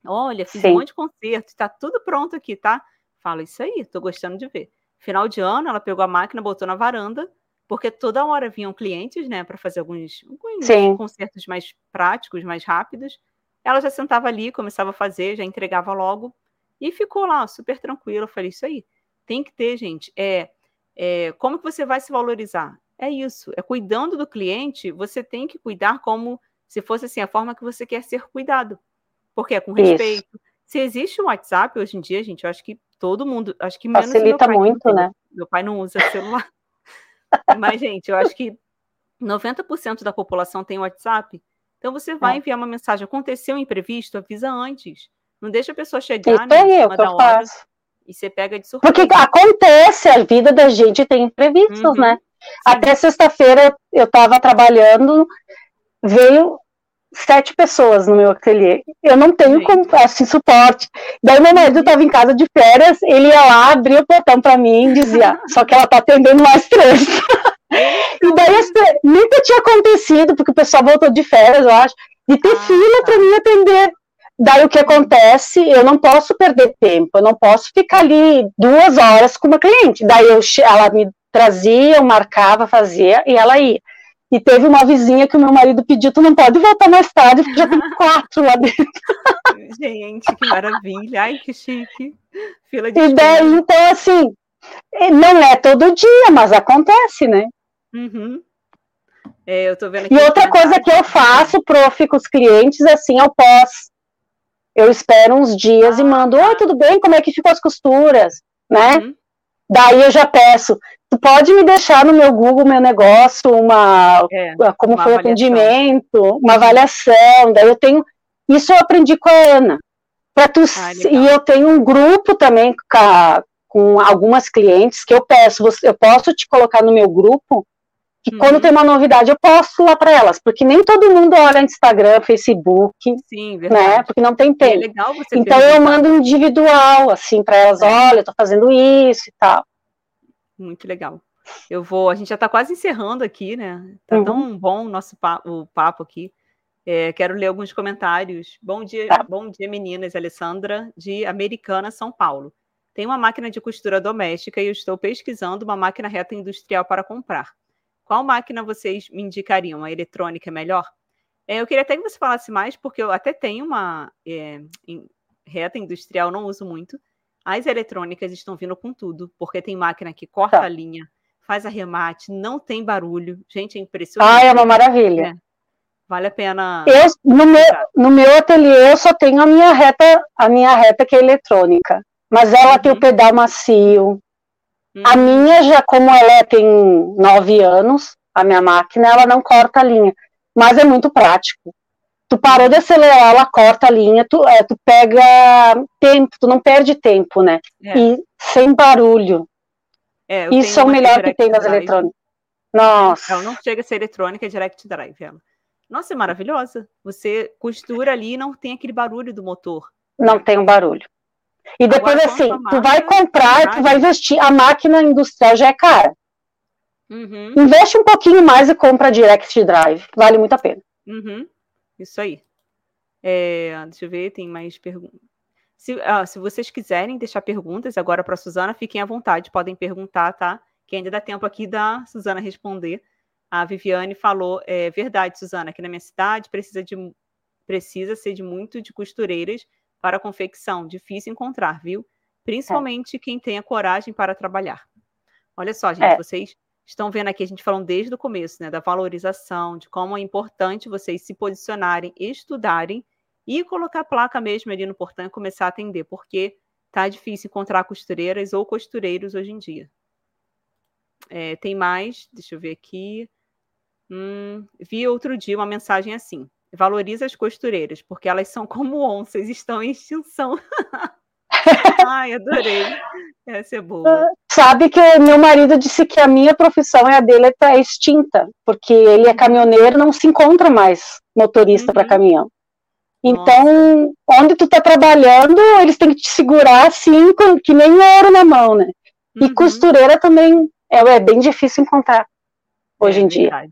Olha, fiz Sim. um monte de concerto, tá tudo pronto aqui, tá? Fala isso aí, tô gostando de ver. Final de ano, ela pegou a máquina, botou na varanda, porque toda hora vinham clientes, né, para fazer alguns, alguns concertos mais práticos, mais rápidos. Ela já sentava ali, começava a fazer, já entregava logo e ficou lá super tranquila. Eu falei isso aí. Tem que ter, gente, é é, como que você vai se valorizar? É isso, é cuidando do cliente, você tem que cuidar como se fosse assim a forma que você quer ser cuidado. Porque é com respeito. Isso. Se existe um WhatsApp hoje em dia, gente, eu acho que todo mundo, acho que menos Facilita meu pai, muito, né? Meu pai não usa celular. Mas, gente, eu acho que 90% da população tem WhatsApp. Então você vai é. enviar uma mensagem, aconteceu um imprevisto, avisa antes. Não deixa a pessoa chegar, Isso né, aí, é o eu hora. Faço. E você pega de surpresa. Porque acontece, a vida da gente tem imprevistos, uhum. né? Sim. Até sexta-feira eu estava trabalhando, veio sete pessoas no meu ateliê. Eu não tenho como, assim, suporte. Daí meu marido estava em casa de férias, ele ia lá, abria o portão para mim e dizia, só que ela está atendendo mais três. e daí nunca tinha acontecido, porque o pessoal voltou de férias, eu acho, de ter ah, fila tá. para mim atender. Daí o que acontece? Eu não posso perder tempo, eu não posso ficar ali duas horas com uma cliente. Daí eu, ela me trazia, eu marcava, fazia e ela ia. E teve uma vizinha que o meu marido pediu: tu não pode voltar mais tarde, porque já tem quatro lá dentro. Gente, que maravilha! Ai, que chique! Fila de e daí, então, assim, não é todo dia, mas acontece, né? Uhum. É, eu tô vendo e outra coisa que eu faço, prof, com os clientes, assim, eu posso eu espero uns dias ah, e mando, oi, tudo bem? Como é que ficam as costuras? Né? Uhum. Daí eu já peço, tu pode me deixar no meu Google meu negócio, uma é, como uma foi o atendimento, uma avaliação. Daí eu tenho. Isso eu aprendi com a Ana. Pra tu, ah, e eu tenho um grupo também com, com algumas clientes que eu peço, eu posso te colocar no meu grupo que uhum. quando tem uma novidade eu posto lá para elas, porque nem todo mundo olha Instagram, Facebook, Sim, verdade. né? Porque não tem é tempo. É então eu mando individual, assim, para elas, é. olha, eu tô fazendo isso e tal. Muito legal. Eu vou, a gente já está quase encerrando aqui, né? Tá uhum. tão bom o nosso papo, o papo aqui. É, quero ler alguns comentários. Bom dia, tá. bom dia, meninas. Alessandra, de Americana, São Paulo. Tenho uma máquina de costura doméstica e eu estou pesquisando uma máquina reta industrial para comprar. Qual máquina vocês me indicariam? A eletrônica é melhor? É, eu queria até que você falasse mais, porque eu até tenho uma é, em, reta industrial, não uso muito. As eletrônicas estão vindo com tudo, porque tem máquina que corta tá. a linha, faz arremate, não tem barulho. Gente, é impressionante. Ah, é uma maravilha. É. Vale a pena. Eu, no, meu, no meu ateliê, eu só tenho a minha reta, a minha reta que é eletrônica. Mas ela uhum. tem o uhum. pedal macio, a hum. minha, já como ela tem nove anos, a minha máquina, ela não corta a linha, mas é muito prático. Tu parou de acelerar, ela corta a linha, tu, é, tu pega tempo, tu não perde tempo, né? É. E sem barulho. É, Isso é o melhor que tem nas eletrônicas. Nossa. Ela não chega a ser eletrônica, é direct drive ela. Nossa, é maravilhosa. Você costura ali e não tem aquele barulho do motor. Não tem o um barulho. E depois, Agora, assim, tu vai comprar, tu vai investir, a máquina industrial já é cara. Uhum. Investe um pouquinho mais e compra Direct Drive. Vale muito a pena. Uhum. Isso aí. É, deixa eu ver, tem mais perguntas. Se, ah, se vocês quiserem deixar perguntas agora para a Suzana, fiquem à vontade, podem perguntar, tá? Que ainda dá tempo aqui da Suzana responder. A Viviane falou, é verdade, Suzana, aqui na minha cidade precisa de precisa ser de muito de costureiras para confecção, difícil encontrar, viu? Principalmente é. quem tenha coragem para trabalhar. Olha só, gente, é. vocês estão vendo aqui a gente falando desde o começo, né, da valorização, de como é importante vocês se posicionarem, estudarem e colocar a placa mesmo ali no portão e começar a atender, porque tá difícil encontrar costureiras ou costureiros hoje em dia. É, tem mais, deixa eu ver aqui. Hum, vi outro dia uma mensagem assim: valoriza as costureiras, porque elas são como onças, estão em extinção. Ai, adorei. Essa é boa. Sabe que meu marido disse que a minha profissão e a dele está extinta, porque ele é caminhoneiro, não se encontra mais motorista uhum. para caminhão. Então, Nossa. onde tu está trabalhando, eles têm que te segurar assim, que nem ouro na mão, né? E uhum. costureira também é, é, bem difícil encontrar hoje é, em dia.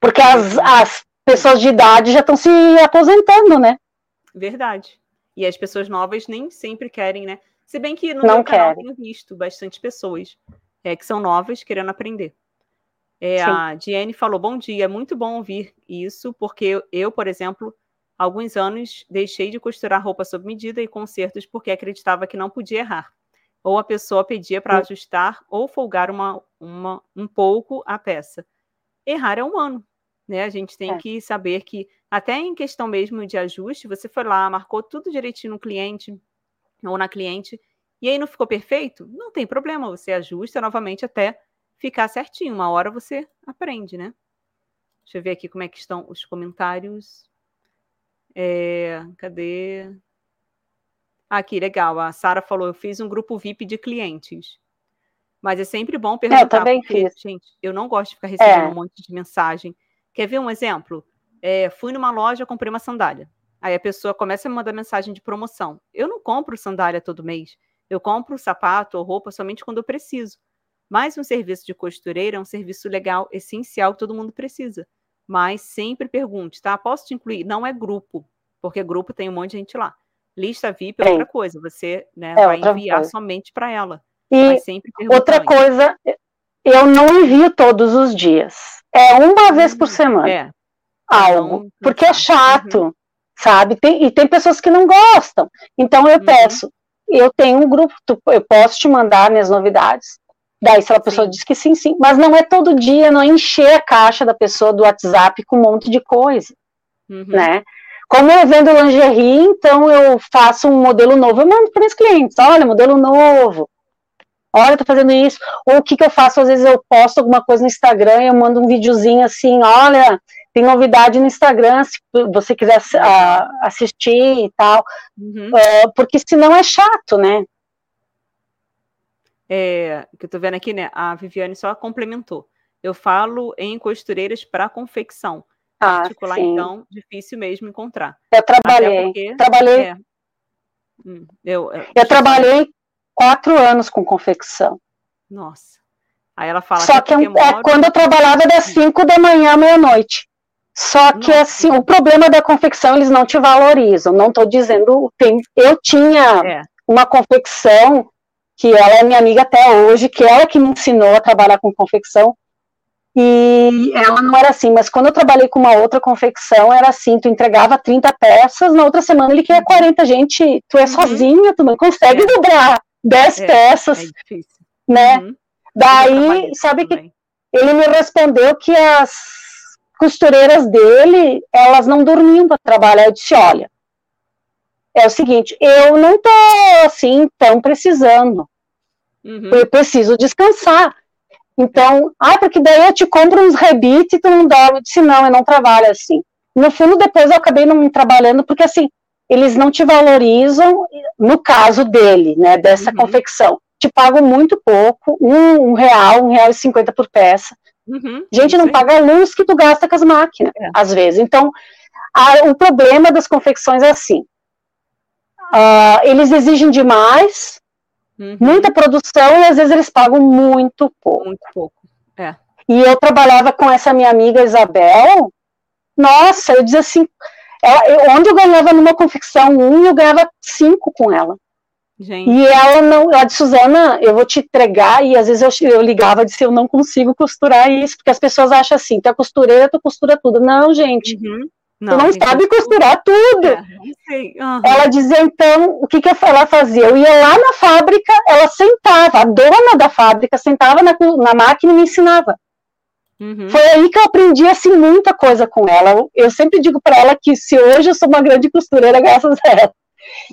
Porque as, as pessoas de idade já estão se aposentando, né? Verdade. E as pessoas novas nem sempre querem, né? Se bem que no não meu canal querem. tenho visto bastante pessoas é, que são novas querendo aprender. É, a Diane falou: Bom dia, é muito bom ouvir isso, porque eu, por exemplo, há alguns anos deixei de costurar roupa sob medida e consertos porque acreditava que não podia errar. Ou a pessoa pedia para ajustar ou folgar uma, uma, um pouco a peça. Errar é humano, né? A gente tem é. que saber que até em questão mesmo de ajuste, você foi lá, marcou tudo direitinho no cliente ou na cliente, e aí não ficou perfeito? Não tem problema, você ajusta novamente até ficar certinho. Uma hora você aprende, né? Deixa eu ver aqui como é que estão os comentários. É, cadê? Aqui, legal. A Sara falou: eu fiz um grupo VIP de clientes. Mas é sempre bom perguntar. Eu também porque, fiz. Gente, eu não gosto de ficar recebendo é. um monte de mensagem. Quer ver um exemplo? É, fui numa loja, comprei uma sandália. Aí a pessoa começa a me mandar mensagem de promoção. Eu não compro sandália todo mês. Eu compro sapato ou roupa somente quando eu preciso. Mas um serviço de costureira é um serviço legal, essencial, que todo mundo precisa. Mas sempre pergunte, tá? Posso te incluir? Não é grupo, porque grupo tem um monte de gente lá. Lista VIP é outra coisa. Você né, é vai enviar coisa. somente para ela. E outra coisa, eu não envio todos os dias. É uma vez por hum, semana. É. Algo. porque é chato, uhum. sabe? Tem, e tem pessoas que não gostam. Então eu uhum. peço, eu tenho um grupo, eu posso te mandar minhas novidades. Daí, se a pessoa sim. diz que sim, sim. Mas não é todo dia, não é encher a caixa da pessoa do WhatsApp com um monte de coisa, uhum. né? Como eu vendo lingerie, então eu faço um modelo novo, eu mando para os clientes, olha, modelo novo, olha, tô fazendo isso. Ou o que, que eu faço? Às vezes eu posto alguma coisa no Instagram, eu mando um videozinho assim, olha, tem novidade no Instagram, se você quiser assistir e tal. Uhum. Uh, porque senão é chato, né? É, que eu tô vendo aqui, né? A Viviane só complementou. Eu falo em costureiras para confecção. Ah, Particular, sim. então, difícil mesmo encontrar. Eu trabalhei. Porque, trabalhei. É, hum, eu, eu, eu trabalhei quatro anos com confecção. Nossa. Aí ela fala Só que, é, é quando eu trabalhava das 5 da manhã à meia-noite. Só que Nossa. assim, o problema da confecção, eles não te valorizam. Não estou dizendo. Tem, eu tinha é. uma confecção, que ela é minha amiga até hoje, que ela que me ensinou a trabalhar com confecção. E ela não era assim, mas quando eu trabalhei com uma outra confecção, era assim, tu entregava 30 peças, na outra semana ele queria 40, gente, tu é uhum. sozinha, tu não consegue é. dobrar. 10 é, peças, é né? Uhum. Daí, sabe que ele me respondeu que as costureiras dele, elas não dormiam para trabalhar. Eu disse, olha, é o seguinte, eu não tô assim tão precisando. Uhum. Eu preciso descansar. Então, ah, porque daí eu te compro uns rebites e tu não dorme. Eu disse, não, eu não trabalho assim. No fundo, depois eu acabei não trabalhando, porque assim, eles não te valorizam, no caso dele, né, dessa uhum. confecção, te pagam muito pouco, um, um real, um real e cinquenta por peça. Uhum, Gente, não paga a luz que tu gasta com as máquinas, é. às vezes. Então, a, o problema das confecções é assim, uh, eles exigem demais, uhum. muita produção, e às vezes eles pagam muito pouco. Muito pouco, é. E eu trabalhava com essa minha amiga Isabel, nossa, eu dizia assim, ela, onde eu ganhava numa confecção um, eu ganhava cinco com ela. Gente. E ela não, ela disse, Suzana, eu vou te entregar, e às vezes eu, eu ligava e disse, eu não consigo costurar isso, porque as pessoas acham assim, tu é costureira, tu costura tudo. Não, gente, uhum. não, tu não sabe costurar tudo. Uhum. Ela dizia, então, o que, que ela fazia? Eu ia lá na fábrica, ela sentava, a dona da fábrica sentava na, na máquina e me ensinava. Uhum. Foi aí que eu aprendi assim muita coisa com ela. Eu, sempre digo para ela que se hoje eu sou uma grande costureira graças a ela.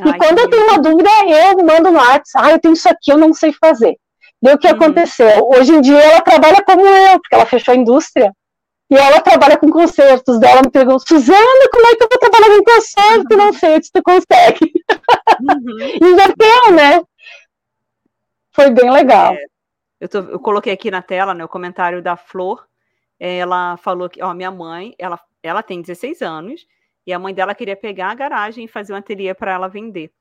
Ai, e quando eu tenho uma dúvida, eu mando no WhatsApp, ah, eu tenho isso aqui, eu não sei fazer. Deu o que uhum. aconteceu? Hoje em dia ela trabalha como eu, porque ela fechou a indústria. E ela trabalha com concertos. Dela me perguntou, Suzana, como é que eu vou trabalhar com concerto? Uhum. Não sei se tu consegue. Uhum. Inverteu, né? Foi bem legal. É, eu, tô, eu coloquei aqui na tela né, o comentário da Flor. Ela falou que, ó, minha mãe, ela, ela tem 16 anos e a mãe dela queria pegar a garagem e fazer um ateliê para ela vender.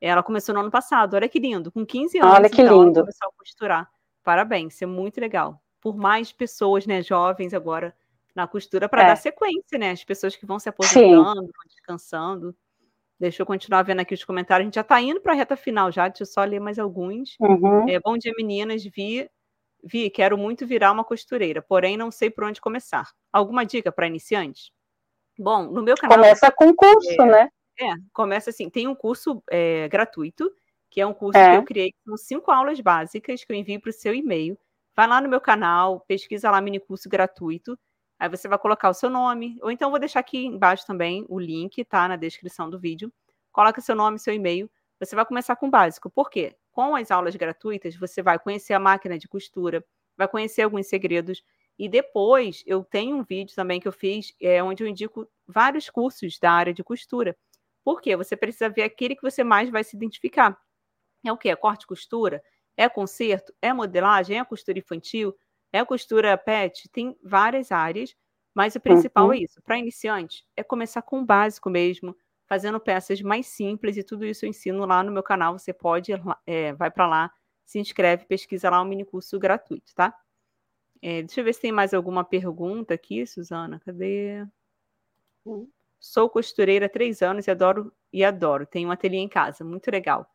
Ela começou no ano passado, olha que lindo, com 15 anos. Olha que então, lindo. começou a costurar. Parabéns, isso é muito legal. Por mais pessoas, né, jovens agora na costura para é. dar sequência, né? As pessoas que vão se aposentando, vão descansando. Deixa eu continuar vendo aqui os comentários. A gente já está indo para a reta final já, deixa eu só ler mais alguns. Uhum. É, bom dia, meninas. Vi, vi, quero muito virar uma costureira, porém não sei por onde começar. Alguma dica para iniciantes? Bom, no meu canal. Começa com curso, é, né? É, começa assim. Tem um curso é, gratuito, que é um curso é. que eu criei com cinco aulas básicas que eu envio para o seu e-mail. Vai lá no meu canal, pesquisa lá mini curso gratuito. Aí você vai colocar o seu nome, ou então vou deixar aqui embaixo também o link, tá? Na descrição do vídeo. Coloca seu nome, seu e-mail. Você vai começar com o básico. Por quê? Com as aulas gratuitas, você vai conhecer a máquina de costura, vai conhecer alguns segredos e depois eu tenho um vídeo também que eu fiz, é, onde eu indico vários cursos da área de costura. Por quê? Você precisa ver aquele que você mais vai se identificar. É o quê? É corte e costura? É conserto? É modelagem? É costura infantil? É costura pet? Tem várias áreas, mas o principal uhum. é isso. Para iniciante, é começar com o básico mesmo, fazendo peças mais simples e tudo isso eu ensino lá no meu canal. Você pode, é, vai para lá, se inscreve, pesquisa lá um mini curso gratuito, tá? É, deixa eu ver se tem mais alguma pergunta aqui, Suzana. Cadê? Hum. Sou costureira há três anos e adoro e adoro. Tenho um ateliê em casa, muito legal.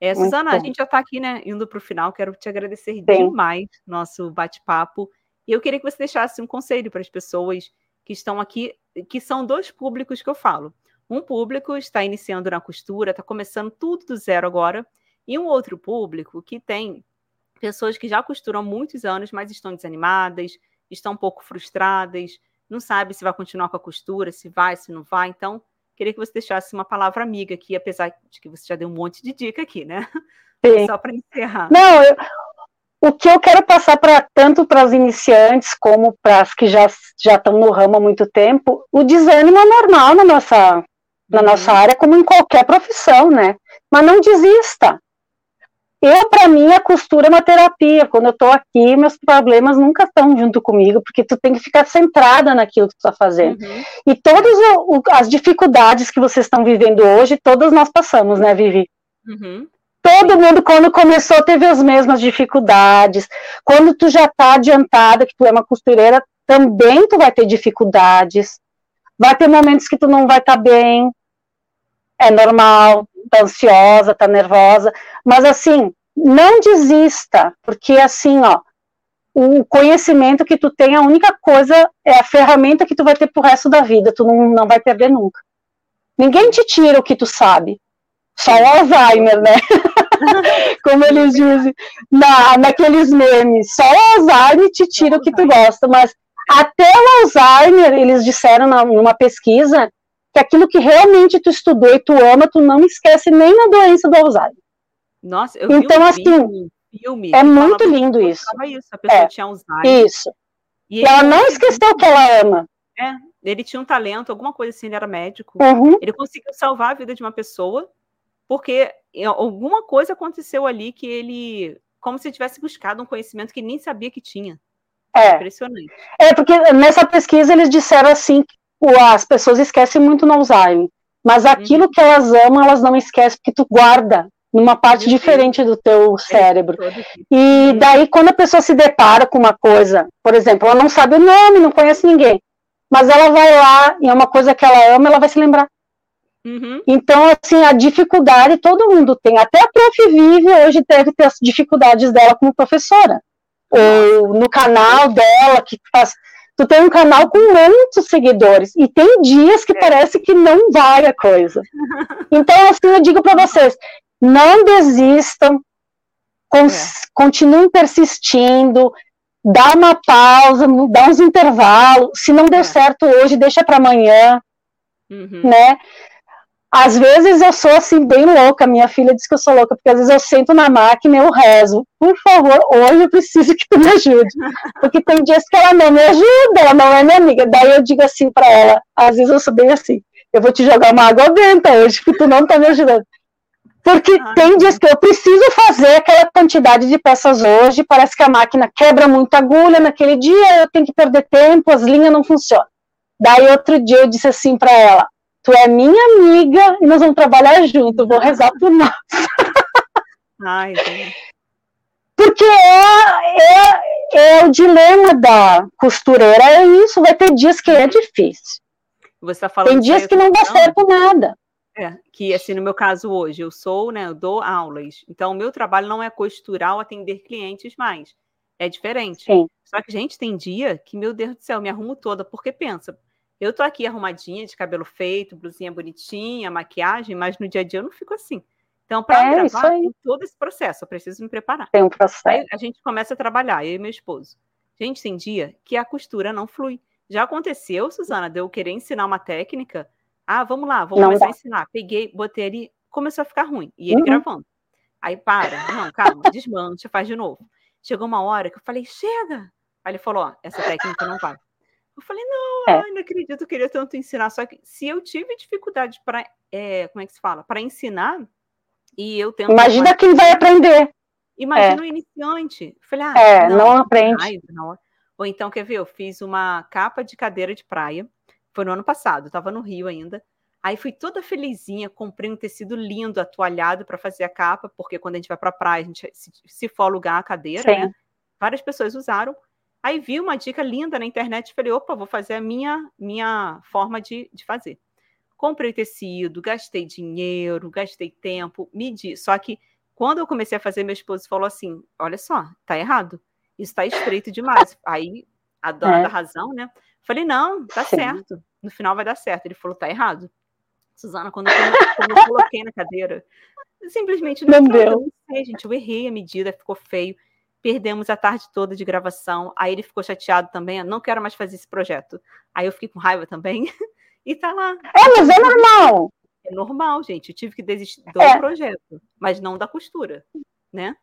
É, Suzana, a gente já está aqui, né? Indo para o final. Quero te agradecer Sim. demais nosso bate-papo. E eu queria que você deixasse um conselho para as pessoas que estão aqui, que são dois públicos que eu falo. Um público está iniciando na costura, está começando tudo do zero agora, e um outro público que tem pessoas que já costuram há muitos anos, mas estão desanimadas, estão um pouco frustradas, não sabe se vai continuar com a costura, se vai, se não vai. Então, queria que você deixasse uma palavra amiga aqui, apesar de que você já deu um monte de dica aqui, né? Sim. Só para encerrar. Não, eu, o que eu quero passar para tanto para as iniciantes como para as que já já estão no ramo há muito tempo, o desânimo é normal na nossa na uhum. nossa área, como em qualquer profissão, né? Mas não desista. Eu, para mim, a costura é uma terapia. Quando eu estou aqui, meus problemas nunca estão junto comigo, porque tu tem que ficar centrada naquilo que tu está fazendo. Uhum. E todas o, as dificuldades que vocês estão vivendo hoje, todas nós passamos, né, Vivi? Uhum. Todo mundo, quando começou, teve as mesmas dificuldades. Quando tu já está adiantada, que tu é uma costureira, também tu vai ter dificuldades. Vai ter momentos que tu não vai estar tá bem. É normal tá ansiosa, tá nervosa, mas assim, não desista, porque assim, ó, o conhecimento que tu tem, a única coisa é a ferramenta que tu vai ter pro resto da vida, tu não, não vai perder nunca. Ninguém te tira o que tu sabe, só o Alzheimer, né? Como eles dizem na, naqueles memes, só o Alzheimer te tira o que tu gosta, mas até o Alzheimer, eles disseram numa pesquisa, que aquilo que realmente tu estudou e tu ama, tu não esquece nem a doença do Alzheimer. Nossa, eu então, assim, filme é muito lindo isso. isso. A pessoa é, tinha Alzheimer. Isso. E, e ela não esqueceu que ela ama. É, ele tinha um talento, alguma coisa assim, ele era médico. Uhum. Ele conseguiu salvar a vida de uma pessoa porque alguma coisa aconteceu ali que ele, como se tivesse buscado um conhecimento que nem sabia que tinha. É. Impressionante. É, porque nessa pesquisa eles disseram assim as pessoas esquecem muito no Alzheimer, mas aquilo uhum. que elas amam, elas não esquecem, porque tu guarda numa parte uhum. diferente do teu é, cérebro. E uhum. daí, quando a pessoa se depara com uma coisa, por exemplo, ela não sabe o nome, não conhece ninguém, mas ela vai lá e é uma coisa que ela ama, ela vai se lembrar. Uhum. Então, assim, a dificuldade todo mundo tem. Até a Prof. Vive hoje deve ter as dificuldades dela como professora. Ou no canal dela, que faz. Tu tem um canal com muitos seguidores. E tem dias que É. parece que não vai a coisa. Então, assim, eu digo para vocês: não desistam, cons- continuem persistindo, dá uma pausa, dá uns intervalos. Se não deu É. certo hoje, deixa para amanhã Uhum. né? Às vezes eu sou assim bem louca, minha filha diz que eu sou louca, porque às vezes eu sento na máquina e eu rezo. Por favor, hoje eu preciso que tu me ajude. Porque tem dias que ela não me ajuda, ela não é minha amiga. Daí eu digo assim para ela, às vezes eu sou bem assim, eu vou te jogar uma água benta hoje, que tu não tá me ajudando. Porque Ai, tem dias que eu preciso fazer aquela quantidade de peças hoje, parece que a máquina quebra muita agulha naquele dia, eu tenho que perder tempo, as linhas não funcionam. Daí outro dia eu disse assim para ela: Tu é minha amiga e nós vamos trabalhar junto, vou rezar por nós. Ai, gente. Porque é, é, é o dilema da costureira, é isso, vai ter dias que é difícil. Você está falando Tem dias que tô não dá certo nada. É, que assim, no meu caso hoje, eu sou, né, eu dou aulas. Então, o meu trabalho não é costurar ou atender clientes mais. É diferente. Sim. Só que, gente, tem dia que, meu Deus do céu, eu me arrumo toda, porque pensa, eu tô aqui arrumadinha, de cabelo feito, blusinha bonitinha, maquiagem, mas no dia a dia eu não fico assim. Então, para É, gravar, tem todo esse processo, eu preciso me preparar. Tem um processo. Aí a gente começa a trabalhar, eu e meu esposo. Gente, tem dia que a costura não flui. Já aconteceu, Suzana, de eu querer ensinar uma técnica. Ah, vamos lá, vou Não começar dá. a ensinar. Peguei, botei ali, começou a ficar ruim. E ele Uhum. gravando. Aí para, não, calma, desmancha, faz de novo. Chegou uma hora que eu falei, chega! Aí ele falou, ó, essa técnica não vai. Eu falei, não, É. ai, não acredito, eu queria tanto ensinar. Só que se eu tive dificuldade para, como é que se fala? Para ensinar, e eu tento. Imagina quem vai aprender. Imagina o iniciante. Eu Falei, ah, É, não aprende. raiva, não. Ou então, quer ver? Eu fiz uma capa de cadeira de praia. Foi no ano passado, eu tava no Rio ainda. Aí fui toda felizinha, comprei um tecido lindo, atualhado para fazer a capa, porque quando a gente vai pra praia, a gente se, se for alugar a cadeira, né? Várias pessoas usaram. Aí vi uma dica linda na internet e falei, opa, vou fazer a minha, minha forma de, de fazer. Comprei tecido, gastei dinheiro, gastei tempo, medi. Só que quando eu comecei a fazer, meu esposo falou assim: olha só, tá errado. Isso tá estreito demais. Aí a dona É. da razão, né? Falei, não, tá Sim. certo. No final vai dar certo. Ele falou, tá errado. Suzana, quando eu, quando eu coloquei na cadeira, simplesmente não Não deu. não sei, gente. Eu errei a medida, ficou feio. Perdemos a tarde toda de gravação. Aí ele ficou chateado também. eu Não quero mais fazer esse projeto. Aí eu fiquei com raiva também. E tá lá. É, mas é normal. É normal, gente. Eu tive que desistir do É. projeto, mas não da costura, né?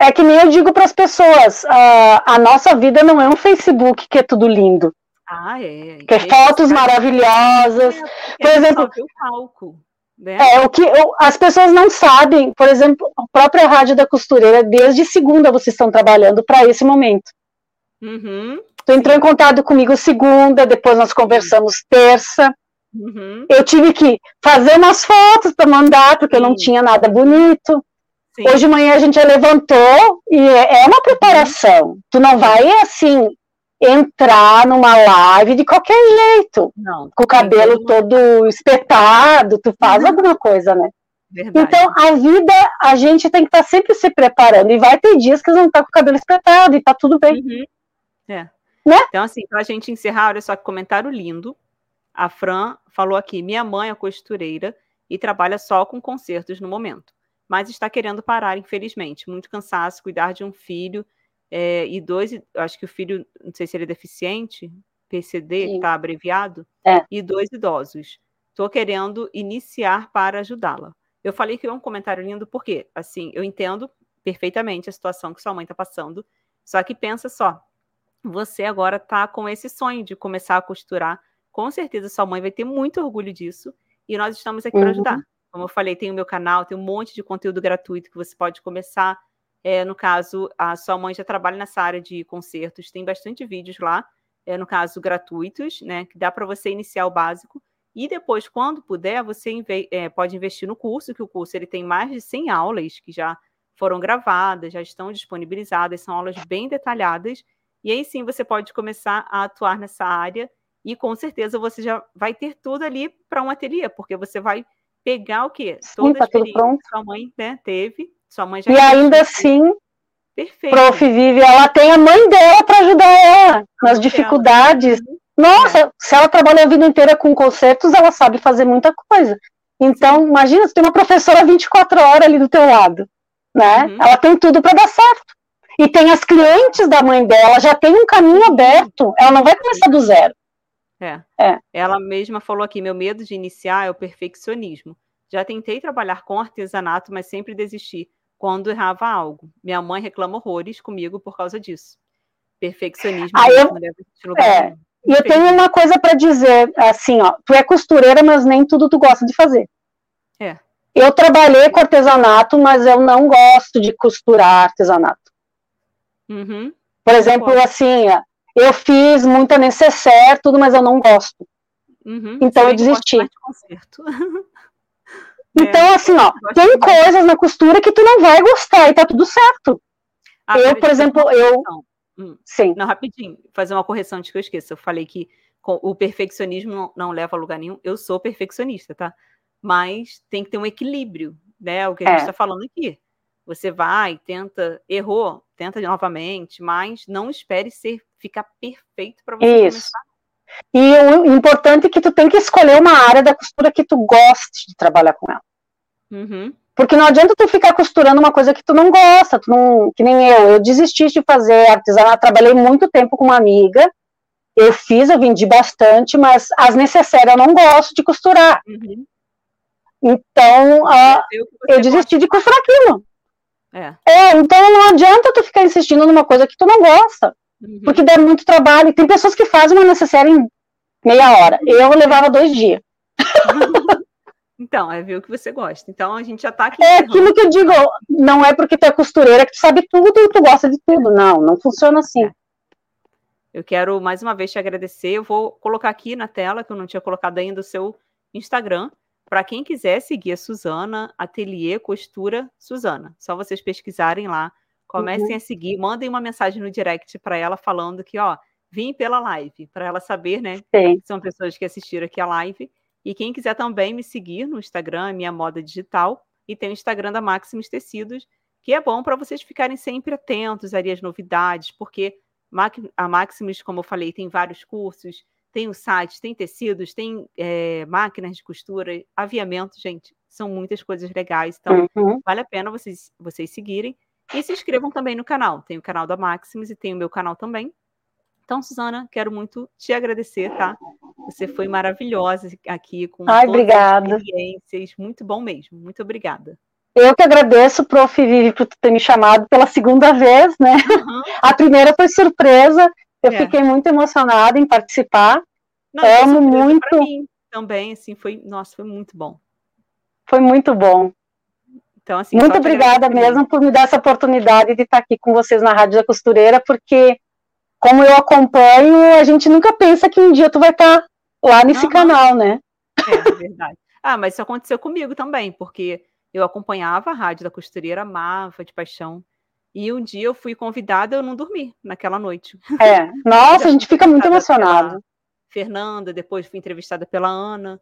É que nem eu digo para as pessoas: a, a nossa vida não é um Facebook que é tudo lindo, Ah, é. que é Gente, fotos maravilhosas. É, porque Por exemplo- só o palco, né? É, o que eu- as pessoas não sabem, por exemplo, a própria Rádio da Costureira, desde segunda vocês estão trabalhando para esse momento. Uhum, Tu entrou em contato comigo segunda, depois nós conversamos terça. uhum, Eu tive que fazer umas fotos para mandar, porque eu não tinha nada bonito. sim. Hoje de manhã a gente já levantou e é é uma preparação. Tu não vai, assim, entrar numa live de qualquer jeito, Não, com o cabelo todo espetado, tu faz Uhum. alguma coisa, né? verdade. Então, a vida, a gente tem que estar sempre se preparando. E vai ter dias que vão estar com o cabelo espetado e tá tudo bem. Uhum. É. Né? Então, assim, pra gente encerrar, olha só que comentário lindo. A Fran falou aqui: minha mãe é costureira e trabalha só com concertos no momento, mas está querendo parar, infelizmente. Muito cansaço, cuidar de um filho é, e dois, acho que o filho, não sei se ele é deficiente, PCD, que está abreviado, É. e dois idosos. Estou querendo iniciar para ajudá-la. Eu falei que é um comentário lindo porque, assim, eu entendo perfeitamente a situação que sua mãe está passando, só que pensa só, você agora está com esse sonho de começar a costurar. Com certeza sua mãe vai ter muito orgulho disso e nós estamos aqui para Uhum. ajudar. Como eu falei, tem o meu canal, tem um monte de conteúdo gratuito que você pode começar. É, no caso, a sua mãe já trabalha nessa área de concertos, tem bastante vídeos lá, é, no caso, gratuitos, né? Que dá para você iniciar o básico. E depois, quando puder, você é, pode investir no curso, que o curso ele tem mais de 100 aulas que já foram gravadas, já estão disponibilizadas, são aulas bem detalhadas. E aí sim você pode começar a atuar nessa área E com certeza você já vai ter tudo ali para um ateliê, porque você vai pegar o quê? Toda Sim, tá a experiência que sua mãe né, teve, sua mãe já E ainda assim, Perfeito. Prof. Vive, ela tem a mãe dela para ajudar ela nas dificuldades. Nossa, é. se ela trabalha a vida inteira com concertos, ela sabe fazer muita coisa. Então, Sim. imagina, você tem uma professora 24 horas ali do teu lado, né? Uhum. Ela tem tudo para dar certo. E tem as clientes da mãe dela, já tem um caminho aberto. Ela não vai começar do zero. É. é. Ela mesma falou aqui: meu medo de iniciar é o perfeccionismo. Já tentei trabalhar com artesanato, mas sempre desisti quando errava algo. Minha mãe reclama horrores comigo por causa disso. Perfeccionismo. Ah, eu, é. E eu tenho uma coisa para dizer, assim, ó, tu é costureira, mas nem tudo tu gosta de fazer. É. Eu trabalhei com artesanato, mas eu não gosto de costurar artesanato. Uhum. Por exemplo, assim, eu fiz muita necessaire, tudo, mas eu não gosto. Uhum. Então eu desisti. então, é, assim, ó, tem coisas na costura que tu não vai gostar e tá tudo certo. Ah, eu, por exemplo, eu. Hum. Sim. Não, rapidinho, fazer uma correção antes que eu esqueça. Eu falei que o perfeccionismo não, não, leva a lugar nenhum. Eu sou perfeccionista, tá? Mas tem que ter um equilíbrio, né? O que a gente está é. falando aqui. Você vai, tenta, errou, tenta novamente, mas não espere ser ficar perfeito para você Isso. começar. E o importante é que tu tem que escolher uma área da costura que tu goste de trabalhar com ela. Uhum. Porque não adianta tu ficar costurando uma coisa que tu não gosta, tu não, que nem eu. Eu desisti de fazer artesanato, trabalhei muito tempo com uma amiga. Eu fiz, eu vendi bastante, mas as necessárias eu não gosto de costurar. Uhum. Então, uh, eu desisti de costurar aquilo. É. é. então não adianta tu ficar insistindo numa coisa que tu não gosta, uhum. porque dá muito trabalho. Tem pessoas que fazem uma necessária em meia hora. Eu levava dois dias. Então, é ver o que você gosta. Então, a gente já tá aqui. É aquilo que eu digo, não é porque tu é costureira que tu sabe tudo e tu gosta de tudo. Não, não funciona assim. É. Eu quero mais uma vez te agradecer. Eu vou colocar aqui na tela, que eu não tinha colocado ainda, o seu Instagram, para quem quiser seguir a Suzana, Ateliê Costura Suzana. Só vocês pesquisarem lá, comecem uhum. a seguir, mandem uma mensagem no direct para ela falando que, ó, vim pela live, para ela saber, né? Sim. são pessoas que assistiram aqui a live. E quem quiser também me seguir no Instagram, Minha Moda Digital, e tem o Instagram da Maximus Tecidos, que é bom para vocês ficarem sempre atentos ali às novidades, porque a Maximus, como eu falei, tem vários cursos, tem o site, tem tecidos, tem é, máquinas de costura, aviamento, gente, são muitas coisas legais. Então, uhum. vale a pena vocês, vocês seguirem. E se inscrevam também no canal. Tem o canal da Maximus e tem o meu canal também. Então, Suzana, quero muito te agradecer, tá? Você foi maravilhosa aqui com Ai, todas obrigada. as experiências. Muito bom mesmo. Muito obrigada. Eu que agradeço, Prof. Vivi, por ter me chamado pela segunda vez, né? Uhum. A primeira foi surpresa, eu é. fiquei muito emocionada em participar. Não, Amo muito. também, assim, foi, nossa, foi muito bom. Foi muito bom. Então, assim, muito obrigada mesmo por me dar essa oportunidade de estar aqui com vocês na Rádio da Costureira, porque como eu acompanho, a gente nunca pensa que um dia tu vai estar lá nesse canal, né? É, é verdade. Ah, mas isso aconteceu comigo também, porque eu acompanhava a Rádio da Costureira, amava de paixão. E um dia eu fui convidada, eu não dormi naquela noite. É, nossa, a gente fica muito emocionado. Fernanda, depois fui entrevistada pela Ana.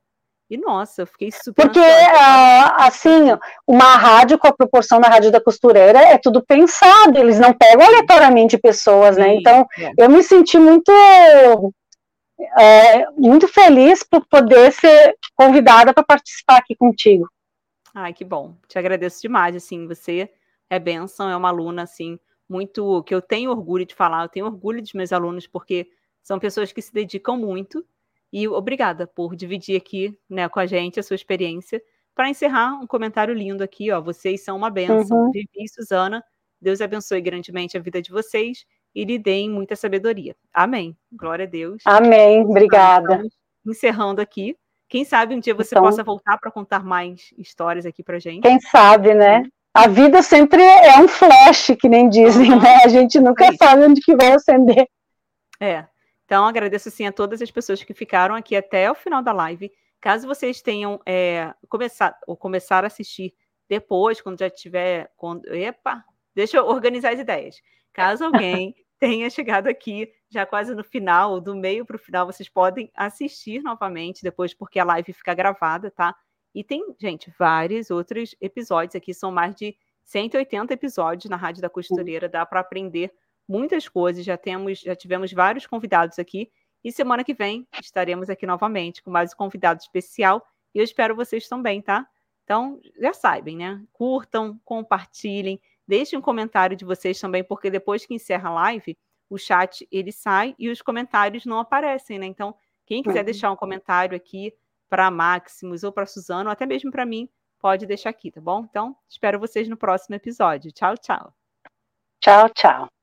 E nossa, eu fiquei super. Porque, uh, assim, uma rádio com a proporção da rádio da costureira é tudo pensado, eles não pegam aleatoriamente pessoas, né? Então, é. eu me senti muito. É, muito feliz por poder ser convidada para participar aqui contigo. Ai, que bom. Te agradeço demais, assim, você é benção, é uma aluna, assim, muito, que eu tenho orgulho de falar, eu tenho orgulho dos meus alunos, porque são pessoas que se dedicam muito, e obrigada por dividir aqui, né, com a gente a sua experiência. Para encerrar, um comentário lindo aqui, ó, vocês são uma benção. Uhum. Vivi e Suzana, Deus abençoe grandemente a vida de vocês e lhe deem muita sabedoria. Amém. Glória a Deus. Amém. Obrigada. encerrando aqui. Quem sabe um dia você então, possa voltar para contar mais histórias aqui para gente. Quem sabe, né? A vida sempre é um flash, que nem dizem, né? A gente nunca é sabe onde que vai acender. É. Então, agradeço sim a todas as pessoas que ficaram aqui até o final da live. Caso vocês tenham é, começado ou começar a assistir depois, quando já tiver. Quando, epa, deixa eu organizar as ideias. Caso alguém tenha chegado aqui, já quase no final, do meio para o final, vocês podem assistir novamente depois, porque a live fica gravada, tá? E tem, gente, vários outros episódios aqui, são mais de 180 episódios na Rádio da Costureira, dá para aprender muitas coisas, já temos, já tivemos vários convidados aqui, e semana que vem estaremos aqui novamente com mais um convidado especial, e eu espero vocês também, tá? Então, já sabem, né? Curtam, compartilhem, deixem um comentário de vocês também, porque depois que encerra a live, o chat ele sai e os comentários não aparecem, né? Então, quem quiser uhum. deixar um comentário aqui para Maximus ou para Suzano, ou até mesmo para mim, pode deixar aqui, tá bom? Então, espero vocês no próximo episódio. Tchau, tchau. Tchau, tchau.